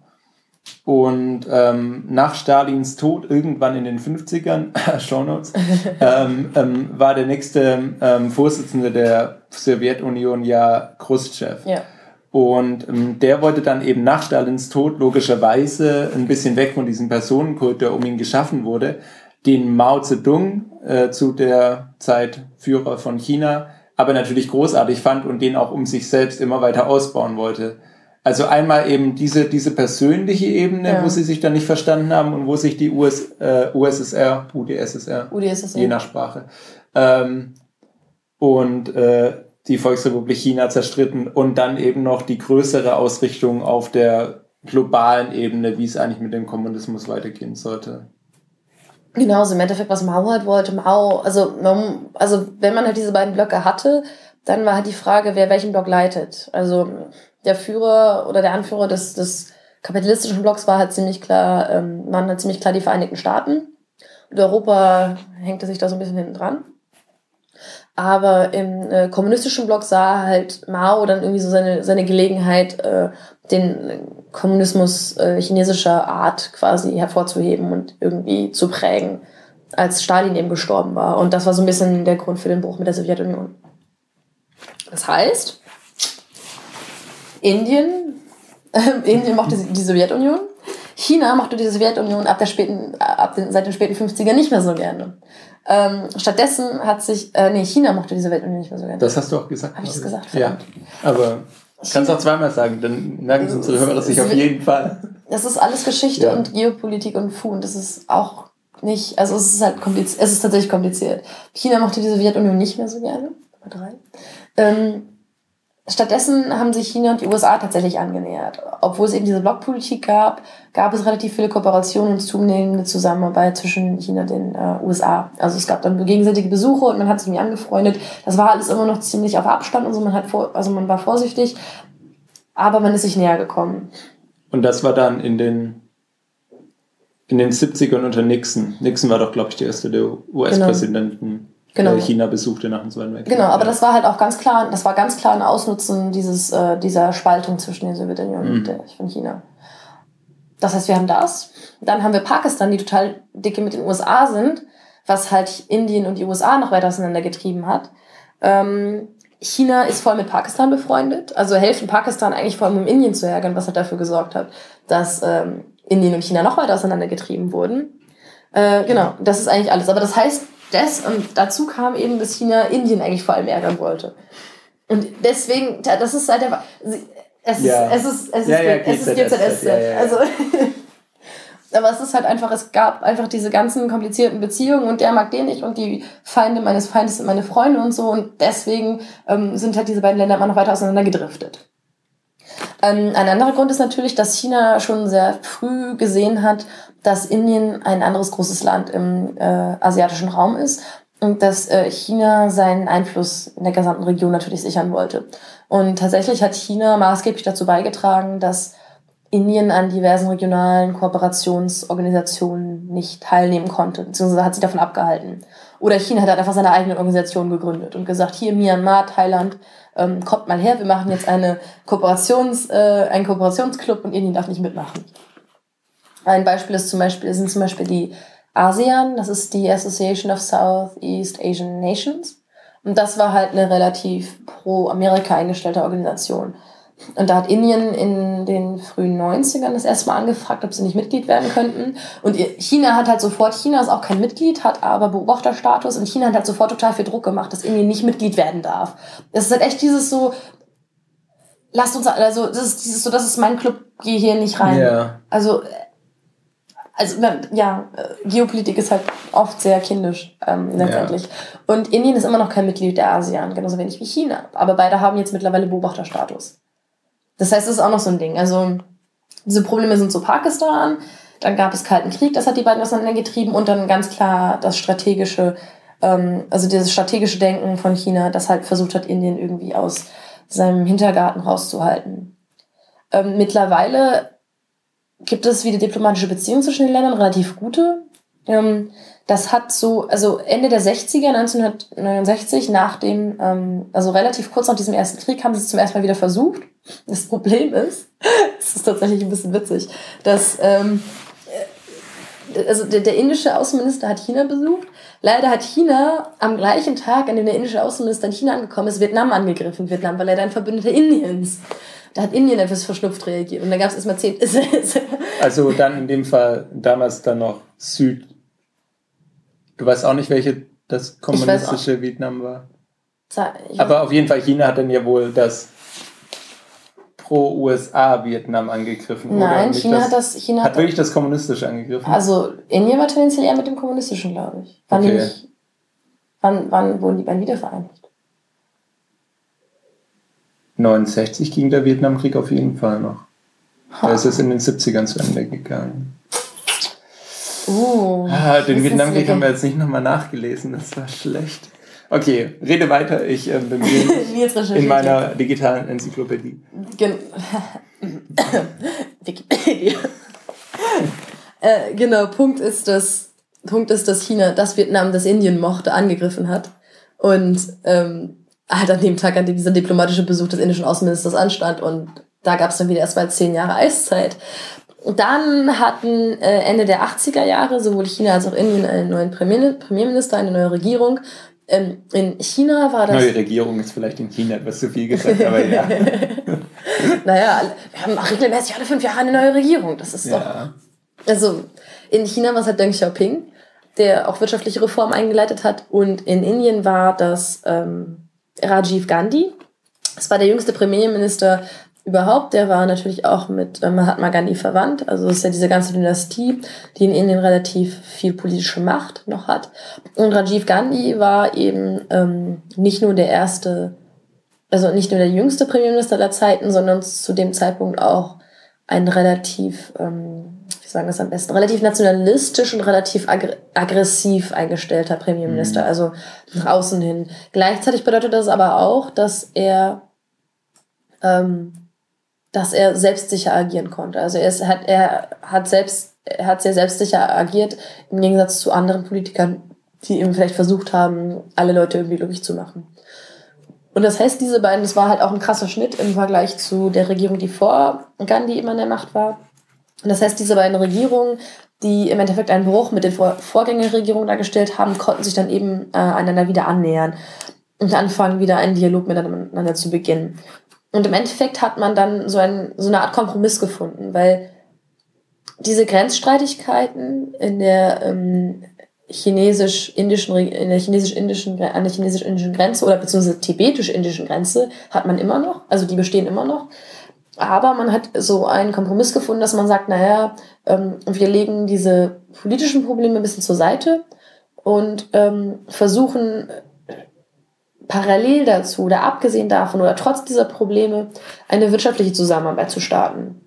Und ähm, nach Stalins Tod, irgendwann in den 50ern, *laughs* Shownotes, *laughs* ähm, ähm, war der nächste ähm, Vorsitzende der Sowjetunion ja Khrushchev. Ja. Und ähm, der wollte dann eben nach Stalins Tod logischerweise ein bisschen weg von diesem Personenkult, der um ihn geschaffen wurde, den Mao Zedong äh, zu der Zeit Führer von China, aber natürlich großartig fand und den auch um sich selbst immer weiter ausbauen wollte. Also einmal eben diese, diese persönliche Ebene, ja. wo sie sich dann nicht verstanden haben und wo sich die US, äh, USSR, UdSSR, UdSSR, je nach Sprache, ähm, und äh, die Volksrepublik China zerstritten und dann eben noch die größere Ausrichtung auf der globalen Ebene, wie es eigentlich mit dem Kommunismus weitergehen sollte. Genau, so im Endeffekt, was Mao halt wollte. Mao, also, also wenn man halt diese beiden Blöcke hatte, dann war halt die Frage, wer welchen Block leitet. Also der Führer oder der Anführer des, des kapitalistischen Blocks war halt ziemlich klar, ähm, waren halt ziemlich klar die Vereinigten Staaten. Und Europa hängte sich da so ein bisschen hinten dran. Aber im äh, kommunistischen Block sah halt Mao dann irgendwie so seine, seine Gelegenheit, äh, den Kommunismus äh, chinesischer Art quasi hervorzuheben und irgendwie zu prägen, als Stalin eben gestorben war. Und das war so ein bisschen der Grund für den Bruch mit der Sowjetunion. Das heißt, Indien, *laughs* Indien mochte die Sowjetunion. China mochte die Sowjetunion ab der späten, ab den, seit den späten 50ern nicht mehr so gerne. Ähm, stattdessen hat sich, äh, nee, China mochte die Sowjetunion nicht mehr so gerne. Das hast du auch gesagt. Habe ich das gesagt? Verdammt. Ja, aber kannst auch zweimal sagen, dann merken es unsere Hörer sich auf jeden Fall. Das ist alles Geschichte ja. und Geopolitik und Fu und das ist auch nicht, also es ist halt kompliziert, es ist tatsächlich kompliziert. China mochte die Sowjetunion nicht mehr so gerne. Nummer drei. Ähm, Stattdessen haben sich China und die USA tatsächlich angenähert. Obwohl es eben diese Blockpolitik gab, gab es relativ viele Kooperationen und zunehmende Zusammenarbeit zwischen China und den äh, USA. Also es gab dann gegenseitige Besuche und man hat sich irgendwie angefreundet. Das war alles immer noch ziemlich auf Abstand und so. Man hat vor, also man war vorsichtig, aber man ist sich näher gekommen. Und das war dann in den in den 70ern unter Nixon. Nixon war doch, glaube ich, der erste der US-Präsidenten. Genau genau. China besuchte nach dem Zweiten Weltkrieg. Genau, aber ja. das war halt auch ganz klar, das war ganz klar ein Ausnutzen dieses, äh, dieser Spaltung zwischen der Sowjetunion mhm. und der, von China. Das heißt, wir haben das. Dann haben wir Pakistan, die total dicke mit den USA sind, was halt Indien und die USA noch weiter auseinandergetrieben hat. Ähm, China ist voll mit Pakistan befreundet, also helfen Pakistan eigentlich vor allem um Indien zu ärgern, was halt dafür gesorgt hat, dass ähm, Indien und China noch weiter auseinandergetrieben wurden. Äh, genau, das ist eigentlich alles. Aber das heißt, das und dazu kam eben, dass China Indien eigentlich vor allem ärgern wollte. Und deswegen, das ist halt der, es ist, ja. es ist, es ist, ja, ja, es ist GZSZ. Ja, ja, also, *laughs* aber es ist halt einfach, es gab einfach diese ganzen komplizierten Beziehungen und der mag den nicht und die Feinde meines Feindes sind meine Freunde und so und deswegen ähm, sind halt diese beiden Länder immer noch weiter auseinander gedriftet. Ähm, ein anderer Grund ist natürlich, dass China schon sehr früh gesehen hat, dass Indien ein anderes großes Land im äh, asiatischen Raum ist und dass äh, China seinen Einfluss in der gesamten Region natürlich sichern wollte. Und tatsächlich hat China maßgeblich dazu beigetragen, dass Indien an diversen regionalen Kooperationsorganisationen nicht teilnehmen konnte, beziehungsweise hat sie davon abgehalten. Oder China hat einfach seine eigene Organisation gegründet und gesagt, hier Myanmar, Thailand, ähm, kommt mal her, wir machen jetzt eine Kooperations, äh, einen Kooperationsclub und Indien darf nicht mitmachen. Ein Beispiel ist zum Beispiel, sind zum Beispiel die ASEAN, das ist die Association of Southeast Asian Nations. Und das war halt eine relativ pro Amerika eingestellte Organisation. Und da hat Indien in den frühen 90ern das erste Mal angefragt, ob sie nicht Mitglied werden könnten. Und China hat halt sofort, China ist auch kein Mitglied, hat aber Beobachterstatus und China hat halt sofort total viel Druck gemacht, dass Indien nicht Mitglied werden darf. Es ist halt echt dieses so, lasst uns, also das ist dieses so, das ist mein Club, geh hier nicht rein. Ja. Also, also ja, Geopolitik ist halt oft sehr kindisch ähm, letztendlich. Ja. Und Indien ist immer noch kein Mitglied der ASEAN, genauso wenig wie China. Aber beide haben jetzt mittlerweile Beobachterstatus. Das heißt, es ist auch noch so ein Ding. Also diese Probleme sind so Pakistan, dann gab es Kalten Krieg, das hat die beiden auseinandergetrieben und dann ganz klar das strategische, ähm, also dieses strategische Denken von China, das halt versucht hat, Indien irgendwie aus seinem Hintergarten rauszuhalten. Ähm, mittlerweile gibt es wieder diplomatische Beziehungen zwischen den Ländern, relativ gute. Ähm, das hat so, also Ende der 60er, 1969, nach dem, ähm, also relativ kurz nach diesem ersten Krieg, haben sie es zum ersten Mal wieder versucht. Das Problem ist, *laughs* es ist tatsächlich ein bisschen witzig, dass ähm, äh, also der, der indische Außenminister hat China besucht. Leider hat China am gleichen Tag, an dem der indische Außenminister in China angekommen ist, Vietnam angegriffen. Vietnam war leider ein Verbündeter Indiens. Da hat Indien etwas verschnupft reagiert. Und da gab es erstmal zehn. *laughs* also dann in dem Fall damals dann noch Süd Du weißt auch nicht, welche das kommunistische Vietnam war. Aber auf jeden Fall, China hat dann ja wohl das pro-USA-Vietnam angegriffen. Nein, China das, hat das. China hat, wirklich das kommunistische angegriffen. Also Indien war tendenziell eher mit dem kommunistischen, glaube ich. Wann, okay. nicht, wann, wann wurden die beiden wiedervereinigt? 69 ging der Vietnamkrieg auf jeden Fall noch. Ha. Da ist es in den 70ern zu Ende gegangen. Oh, ah, den Vietnamkrieg haben wir jetzt nicht nochmal nachgelesen, das war schlecht. Okay, rede weiter, ich äh, bin *laughs* in meiner digitalen Enzyklopädie. Gen *coughs* Wikipedia. *laughs* äh, genau, Punkt ist, dass, Punkt ist, dass China das Vietnam, das Indien mochte, angegriffen hat. Und ähm, halt an dem Tag, an dem dieser diplomatische Besuch des indischen Außenministers anstand. Und da gab es dann wieder erstmal zehn Jahre Eiszeit. Dann hatten äh, Ende der 80er Jahre sowohl China als auch Indien einen neuen Premier Premierminister, eine neue Regierung. Ähm, in China war das. Neue Regierung ist vielleicht in China etwas zu viel gesagt, aber ja. *laughs* naja, wir haben auch regelmäßig alle fünf Jahre eine neue Regierung. Das ist doch. Ja. Also in China war es halt Deng Xiaoping, der auch wirtschaftliche Reformen eingeleitet hat. Und in Indien war das ähm, Rajiv Gandhi. Es war der jüngste Premierminister überhaupt. Der war natürlich auch mit äh, Mahatma Gandhi verwandt. Also es ist ja diese ganze Dynastie, die in Indien relativ viel politische Macht noch hat. Und Rajiv Gandhi war eben ähm, nicht nur der erste, also nicht nur der jüngste Premierminister der Zeiten, sondern zu dem Zeitpunkt auch ein relativ, ähm, wie sagen es am besten, relativ nationalistisch und relativ ag aggressiv eingestellter Premierminister, mhm. also nach außen hin. Gleichzeitig bedeutet das aber auch, dass er ähm, dass er selbstsicher agieren konnte. Also er, ist, hat, er hat selbst, er hat sehr selbstsicher agiert, im Gegensatz zu anderen Politikern, die eben vielleicht versucht haben, alle Leute irgendwie glücklich zu machen. Und das heißt, diese beiden, das war halt auch ein krasser Schnitt im Vergleich zu der Regierung, die vor Gandhi immer in der Macht war. Das heißt, diese beiden Regierungen, die im Endeffekt einen Bruch mit den Vor Vorgängerregierungen dargestellt haben, konnten sich dann eben äh, einander wieder annähern und anfangen, wieder einen Dialog miteinander zu beginnen. Und im Endeffekt hat man dann so, ein, so eine Art Kompromiss gefunden, weil diese Grenzstreitigkeiten in der ähm, chinesisch-indischen, in der chinesisch-indischen, an der chinesisch-indischen Grenze oder beziehungsweise tibetisch-indischen Grenze hat man immer noch, also die bestehen immer noch. Aber man hat so einen Kompromiss gefunden, dass man sagt, naja, ähm, wir legen diese politischen Probleme ein bisschen zur Seite und ähm, versuchen parallel dazu oder abgesehen davon oder trotz dieser Probleme eine wirtschaftliche Zusammenarbeit zu starten.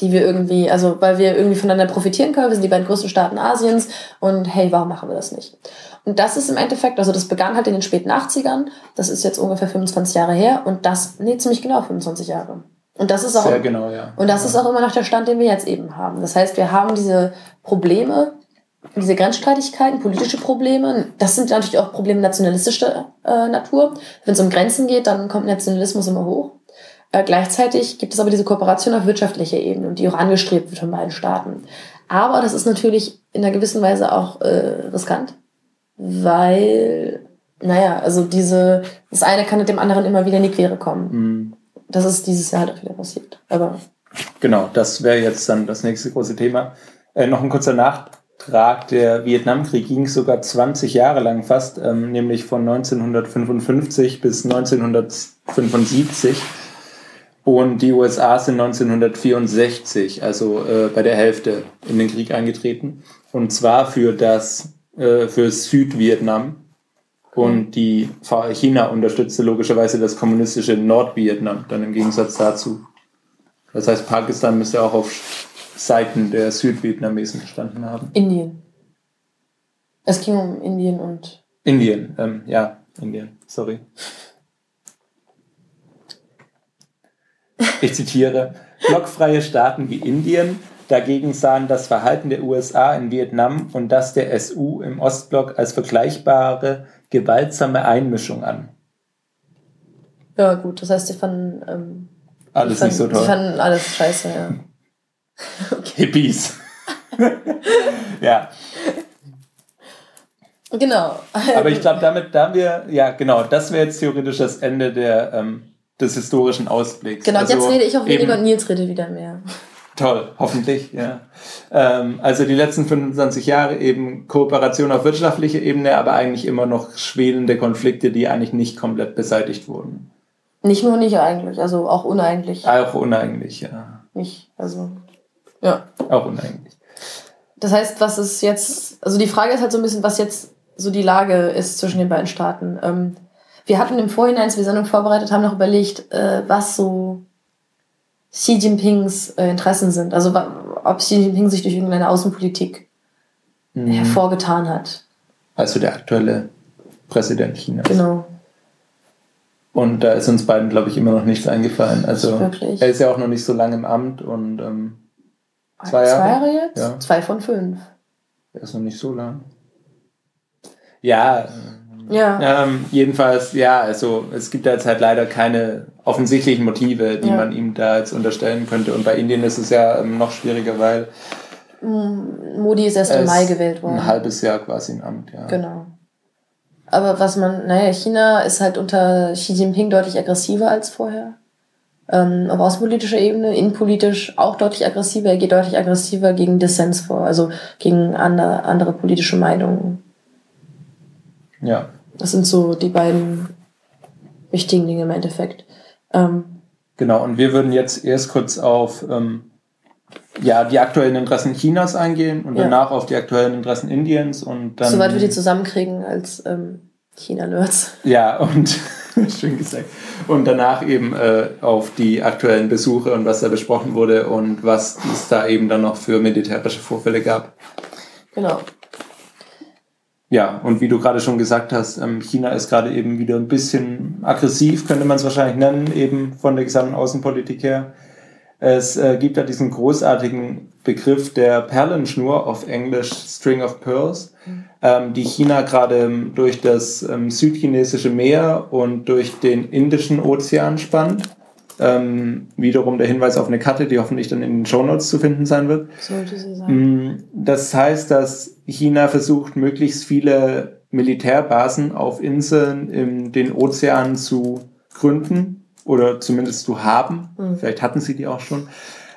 Die wir irgendwie, also weil wir irgendwie voneinander profitieren können, wir sind die beiden größten Staaten Asiens und hey, warum machen wir das nicht? Und das ist im Endeffekt, also das begann halt in den späten 80ern, das ist jetzt ungefähr 25 Jahre her und das, nee, ziemlich genau 25 Jahre. Und das ist auch, Sehr genau, ja. Und das ja. ist auch immer noch der Stand, den wir jetzt eben haben. Das heißt, wir haben diese Probleme, diese Grenzstreitigkeiten, politische Probleme, das sind natürlich auch Probleme nationalistischer äh, Natur. Wenn es um Grenzen geht, dann kommt Nationalismus immer hoch. Äh, gleichzeitig gibt es aber diese Kooperation auf wirtschaftlicher Ebene die auch angestrebt wird von beiden Staaten. Aber das ist natürlich in einer gewissen Weise auch äh, riskant, weil, naja, also diese, das eine kann mit dem anderen immer wieder in die Quere kommen. Mhm. Das ist dieses Jahr halt auch wieder passiert. Aber genau, das wäre jetzt dann das nächste große Thema. Äh, noch ein kurzer Nachtrag. Der Vietnamkrieg ging sogar 20 Jahre lang fast, ähm, nämlich von 1955 bis 1975. Und die USA sind 1964, also äh, bei der Hälfte in den Krieg eingetreten. Und zwar für das, äh, für Südvietnam. Und die China unterstützte logischerweise das kommunistische Nordvietnam, dann im Gegensatz dazu. Das heißt, Pakistan müsste auch auf Seiten der Südvietnamesen gestanden haben. Indien. Es ging um Indien und. Indien, ähm, ja, Indien, sorry. Ich zitiere, blockfreie Staaten wie Indien dagegen sahen das Verhalten der USA in Vietnam und das der SU im Ostblock als vergleichbare gewaltsame Einmischung an. Ja, gut, das heißt, sie fanden ähm, alles fanden, nicht so toll. Sie fanden alles scheiße, ja. okay. *laughs* Hippies. *laughs* ja. Genau. Aber ich glaube, damit, da haben wir, ja, genau, das wäre jetzt theoretisch das Ende der, ähm, des historischen Ausblicks. Genau, also jetzt rede ich auch weniger und Nils redet wieder mehr. Toll, hoffentlich, ja. Ähm, also die letzten 25 Jahre eben Kooperation auf wirtschaftlicher Ebene, aber eigentlich immer noch schwelende Konflikte, die eigentlich nicht komplett beseitigt wurden. Nicht nur nicht eigentlich, also auch uneigentlich. Auch uneigentlich, ja. Nicht, also, ja. Auch uneigentlich. Das heißt, was ist jetzt, also die Frage ist halt so ein bisschen, was jetzt so die Lage ist zwischen den beiden Staaten. Ähm, wir hatten im Vorhinein, als wir Sendung vorbereitet haben, noch überlegt, äh, was so Xi Jinpings äh, Interessen sind. Also ob Xi Jinping sich durch irgendeine Außenpolitik mhm. hervorgetan hat. Also der aktuelle Präsident Chinas. Genau. Und da ist uns beiden, glaube ich, immer noch nichts eingefallen. Also er ist ja auch noch nicht so lange im Amt und ähm, zwei, Jahre? zwei Jahre jetzt? Ja. Zwei von fünf. Er ist noch nicht so lang. Ja, ja. Ähm, jedenfalls, ja, also es gibt da jetzt halt leider keine offensichtlichen Motive, die ja. man ihm da jetzt unterstellen könnte. Und bei Indien ist es ja ähm, noch schwieriger, weil Modi ist erst im Mai gewählt worden. Ein halbes Jahr quasi im Amt, ja. Genau. Aber was man, naja, China ist halt unter Xi Jinping deutlich aggressiver als vorher. Ähm, auf außenpolitischer Ebene, innenpolitisch auch deutlich aggressiver. Er geht deutlich aggressiver gegen Dissens vor, also gegen andere, andere politische Meinungen. Ja. Das sind so die beiden wichtigen Dinge im Endeffekt. Ähm, genau, und wir würden jetzt erst kurz auf ähm, ja, die aktuellen Interessen Chinas eingehen und ja. danach auf die aktuellen Interessen Indiens und dann. Soweit wir die zusammenkriegen als ähm, China-Nerds. Ja, und *laughs* schön gesagt. Und danach eben äh, auf die aktuellen Besuche und was da besprochen wurde und was es da eben dann noch für militärische Vorfälle gab. Genau. Ja, und wie du gerade schon gesagt hast, ähm, China ist gerade eben wieder ein bisschen aggressiv, könnte man es wahrscheinlich nennen, eben von der gesamten Außenpolitik her. Es äh, gibt ja diesen großartigen Begriff der Perlenschnur, auf Englisch String of Pearls, mhm. ähm, die China gerade ähm, durch das südchinesische Meer und durch den Indischen Ozean spannt. Ähm, wiederum der Hinweis auf eine Karte, die hoffentlich dann in den Show Notes zu finden sein wird. Sollte sie sein. Mm, das heißt, dass China versucht, möglichst viele Militärbasen auf Inseln in den Ozeanen zu gründen oder zumindest zu haben. Mhm. Vielleicht hatten sie die auch schon.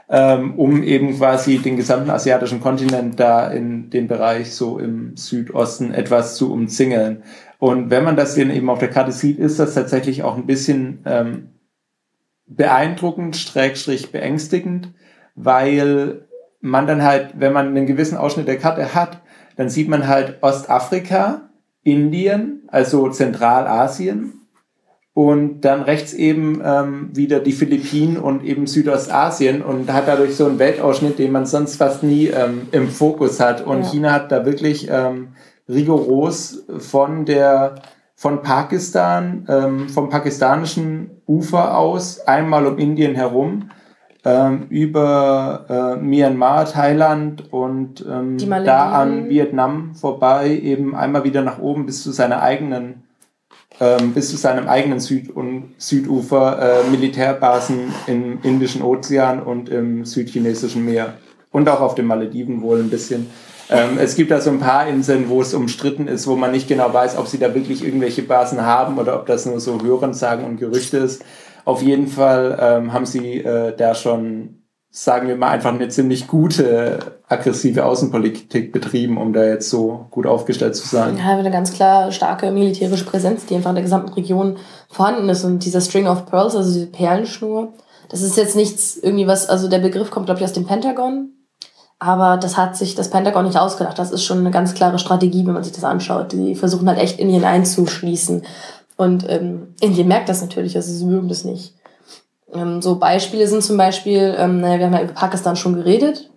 Ähm, um eben quasi den gesamten asiatischen Kontinent da in den Bereich so im Südosten etwas zu umzingeln. Und wenn man das dann eben auf der Karte sieht, ist das tatsächlich auch ein bisschen ähm, beeindruckend, schrägstrich beängstigend, weil man dann halt, wenn man einen gewissen Ausschnitt der Karte hat, dann sieht man halt Ostafrika, Indien, also Zentralasien und dann rechts eben ähm, wieder die Philippinen und eben Südostasien und hat dadurch so einen Weltausschnitt, den man sonst fast nie ähm, im Fokus hat. Und ja. China hat da wirklich ähm, rigoros von der von Pakistan, ähm, vom pakistanischen Ufer aus, einmal um Indien herum, über äh, Myanmar, Thailand und ähm, da an Vietnam vorbei, eben einmal wieder nach oben bis zu seiner eigenen, ähm, bis zu seinem eigenen Süd- und Südufer, äh, Militärbasen im Indischen Ozean und im südchinesischen Meer. und auch auf den Malediven wohl ein bisschen. Ähm, es gibt da so ein paar Inseln, wo es umstritten ist, wo man nicht genau weiß, ob sie da wirklich irgendwelche Basen haben oder ob das nur so Hörensagen und Gerüchte ist. Auf jeden Fall ähm, haben sie äh, da schon, sagen wir mal, einfach eine ziemlich gute aggressive Außenpolitik betrieben, um da jetzt so gut aufgestellt zu sein. Ja, eine ganz klar starke militärische Präsenz, die einfach in der gesamten Region vorhanden ist. Und dieser String of Pearls, also diese Perlenschnur, das ist jetzt nichts irgendwie was, also der Begriff kommt, glaube ich, aus dem Pentagon. Aber das hat sich das Pentagon nicht ausgedacht. Das ist schon eine ganz klare Strategie, wenn man sich das anschaut. Die versuchen halt echt Indien einzuschließen. Und ähm, Indien merkt das natürlich, also sie mögen das nicht. Ähm, so Beispiele sind zum Beispiel, ähm, naja, wir haben ja über Pakistan schon geredet.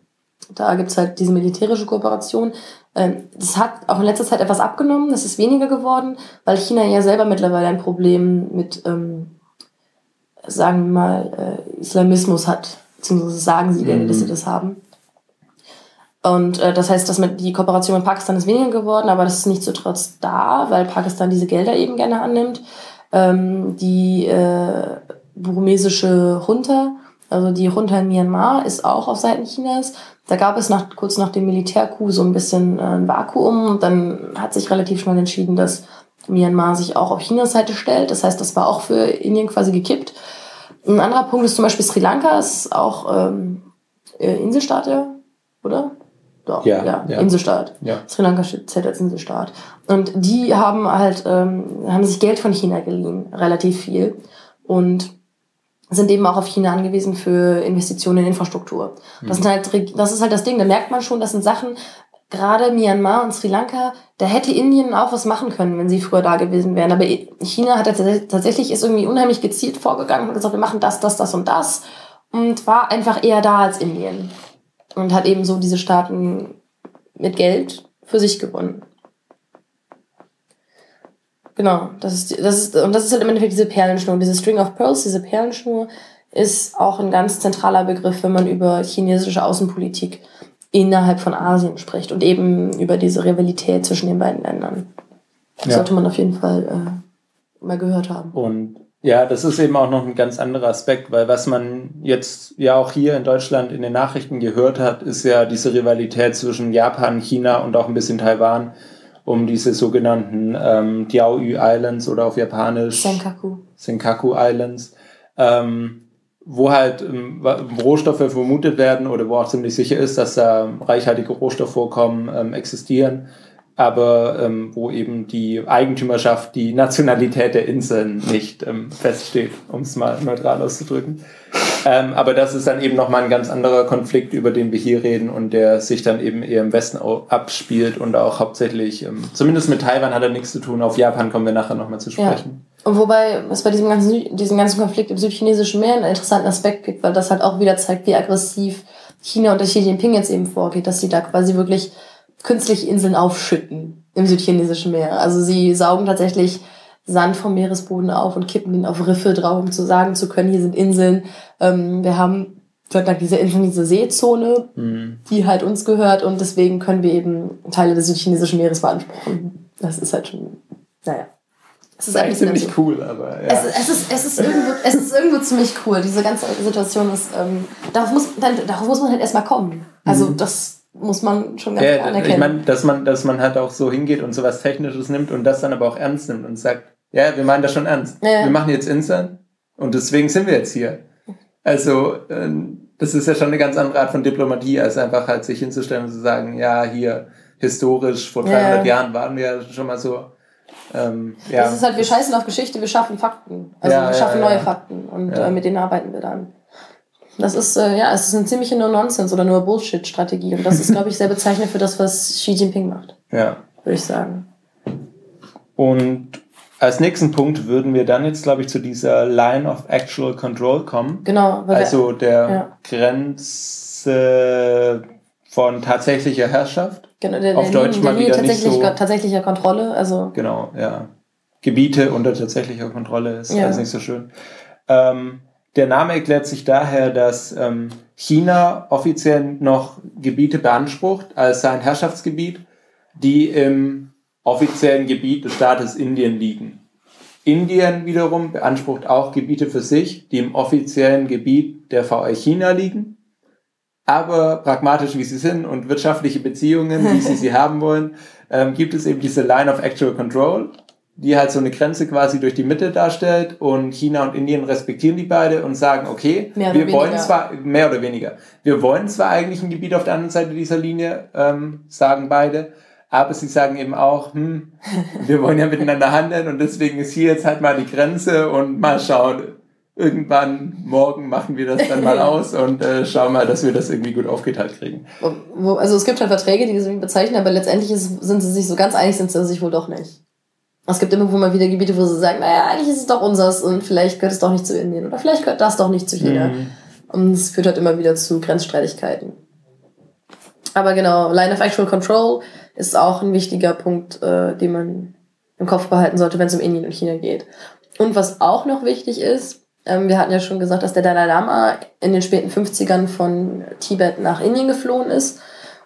Da gibt's halt diese militärische Kooperation. Ähm, das hat auch in letzter Zeit etwas abgenommen, das ist weniger geworden, weil China ja selber mittlerweile ein Problem mit, ähm, sagen wir mal, äh, Islamismus hat. Beziehungsweise sagen sie gerne, mhm. dass sie das haben. Und äh, das heißt, dass mit, die Kooperation mit Pakistan ist weniger geworden, aber das ist nicht so trotz da, weil Pakistan diese Gelder eben gerne annimmt. Ähm, die äh, burmesische Junta, also die Junta in Myanmar, ist auch auf Seiten Chinas. Da gab es nach, kurz nach dem Militärcoup so ein bisschen äh, ein Vakuum und dann hat sich relativ schnell entschieden, dass Myanmar sich auch auf Chinas Seite stellt. Das heißt, das war auch für Indien quasi gekippt. Ein anderer Punkt ist zum Beispiel Sri Lanka, ist auch ähm, äh, Inselstaat, oder? Doch, ja, ja, ja. Inselstaat. Ja. Sri Lanka zählt als Inselstaat. Und die haben halt, ähm, haben sich Geld von China geliehen, relativ viel. Und sind eben auch auf China angewiesen für Investitionen in Infrastruktur. Das, mhm. sind halt, das ist halt das Ding, da merkt man schon, das sind Sachen, gerade Myanmar und Sri Lanka, da hätte Indien auch was machen können, wenn sie früher da gewesen wären. Aber China hat tatsächlich ist irgendwie unheimlich gezielt vorgegangen und gesagt, wir machen das, das, das und das und war einfach eher da als Indien und hat eben so diese Staaten mit Geld für sich gewonnen. Genau, das ist, das ist, und das ist halt im Endeffekt diese Perlenschnur. Diese String of Pearls, diese Perlenschnur, ist auch ein ganz zentraler Begriff, wenn man über chinesische Außenpolitik innerhalb von Asien spricht und eben über diese Rivalität zwischen den beiden Ländern. Das ja. sollte man auf jeden Fall äh, mal gehört haben. Und ja, das ist eben auch noch ein ganz anderer Aspekt, weil was man jetzt ja auch hier in Deutschland in den Nachrichten gehört hat, ist ja diese Rivalität zwischen Japan, China und auch ein bisschen Taiwan um diese sogenannten ähm, Diaoyu Islands oder auf Japanisch Senkaku, Senkaku Islands, ähm, wo halt ähm, Rohstoffe vermutet werden oder wo auch ziemlich sicher ist, dass da reichhaltige Rohstoffvorkommen ähm, existieren aber ähm, wo eben die Eigentümerschaft, die Nationalität der Inseln nicht ähm, feststeht, um es mal neutral auszudrücken. Ähm, aber das ist dann eben nochmal ein ganz anderer Konflikt, über den wir hier reden und der sich dann eben eher im Westen abspielt und auch hauptsächlich, ähm, zumindest mit Taiwan hat er nichts zu tun, auf Japan kommen wir nachher nochmal zu sprechen. Ja. Und wobei es bei diesem ganzen, diesem ganzen Konflikt im südchinesischen Meer einen interessanten Aspekt gibt, weil das halt auch wieder zeigt, wie aggressiv China unter Xi Jinping jetzt eben vorgeht, dass sie da quasi wirklich künstliche Inseln aufschütten im südchinesischen Meer. Also sie saugen tatsächlich Sand vom Meeresboden auf und kippen ihn auf Riffe drauf, um zu sagen zu können, hier sind Inseln. Ähm, wir haben sozusagen diese Inseln, diese Seezone, mhm. die halt uns gehört und deswegen können wir eben Teile des südchinesischen Meeres beanspruchen. Das ist halt schon, naja. Es ist eigentlich ziemlich so. cool, aber ja. Es, es, ist, es, ist irgendwo, es ist irgendwo ziemlich cool. Diese ganze Situation ist, ähm, darauf, muss, dann, darauf muss man halt erstmal kommen. Also mhm. das muss man schon ganz ja, klar anerkennen. Ich meine, dass man, dass man halt auch so hingeht und sowas Technisches nimmt und das dann aber auch ernst nimmt und sagt, ja, wir meinen das schon ernst. Ja. Wir machen jetzt Insern und deswegen sind wir jetzt hier. Also, ähm, das ist ja schon eine ganz andere Art von Diplomatie, als einfach halt sich hinzustellen und zu sagen, ja, hier, historisch, vor 300 ja. Jahren waren wir ja schon mal so. Ähm, ja. Das ist halt, wir scheißen auf Geschichte, wir schaffen Fakten. Also wir schaffen neue Fakten und äh, mit denen arbeiten wir dann. Das ist, äh, ja, es ist eine ziemliche No-Nonsense oder nur Bullshit-Strategie. Und das ist, glaube ich, sehr bezeichnend für das, was Xi Jinping macht. Ja. Würde ich sagen. Und als nächsten Punkt würden wir dann jetzt, glaube ich, zu dieser Line of Actual Control kommen. Genau. Also der ja. Grenze von tatsächlicher Herrschaft. Genau, der, Auf der Deutsch Linie, mal wieder tatsächlich, nicht so, tatsächlicher Kontrolle. Also genau, ja. Gebiete unter tatsächlicher Kontrolle ist ja. alles nicht so schön. Ähm, der Name erklärt sich daher, dass ähm, China offiziell noch Gebiete beansprucht als sein Herrschaftsgebiet, die im offiziellen Gebiet des Staates Indien liegen. Indien wiederum beansprucht auch Gebiete für sich, die im offiziellen Gebiet der VR China liegen. aber pragmatisch, wie sie sind und wirtschaftliche Beziehungen, wie sie sie *laughs* haben wollen, ähm, gibt es eben diese Line of Actual Control, die halt so eine Grenze quasi durch die Mitte darstellt und China und Indien respektieren die beide und sagen, okay, wir weniger. wollen zwar, mehr oder weniger, wir wollen zwar eigentlich ein Gebiet auf der anderen Seite dieser Linie, ähm, sagen beide, aber sie sagen eben auch, hm, *laughs* wir wollen ja miteinander handeln und deswegen ist hier jetzt halt mal die Grenze und mal schauen, irgendwann morgen machen wir das dann mal *laughs* aus und äh, schauen mal, dass wir das irgendwie gut aufgeteilt kriegen. Also es gibt halt Verträge, die das irgendwie bezeichnen, aber letztendlich ist, sind sie sich so ganz einig, sind sie sich wohl doch nicht. Es gibt immer mal wieder Gebiete, wo sie sagen, naja, eigentlich ist es doch unseres und vielleicht gehört es doch nicht zu Indien oder vielleicht gehört das doch nicht zu China. Mhm. Und es führt halt immer wieder zu Grenzstreitigkeiten. Aber genau, Line of Actual Control ist auch ein wichtiger Punkt, äh, den man im Kopf behalten sollte, wenn es um Indien und China geht. Und was auch noch wichtig ist, ähm, wir hatten ja schon gesagt, dass der Dalai Lama in den späten 50ern von Tibet nach Indien geflohen ist.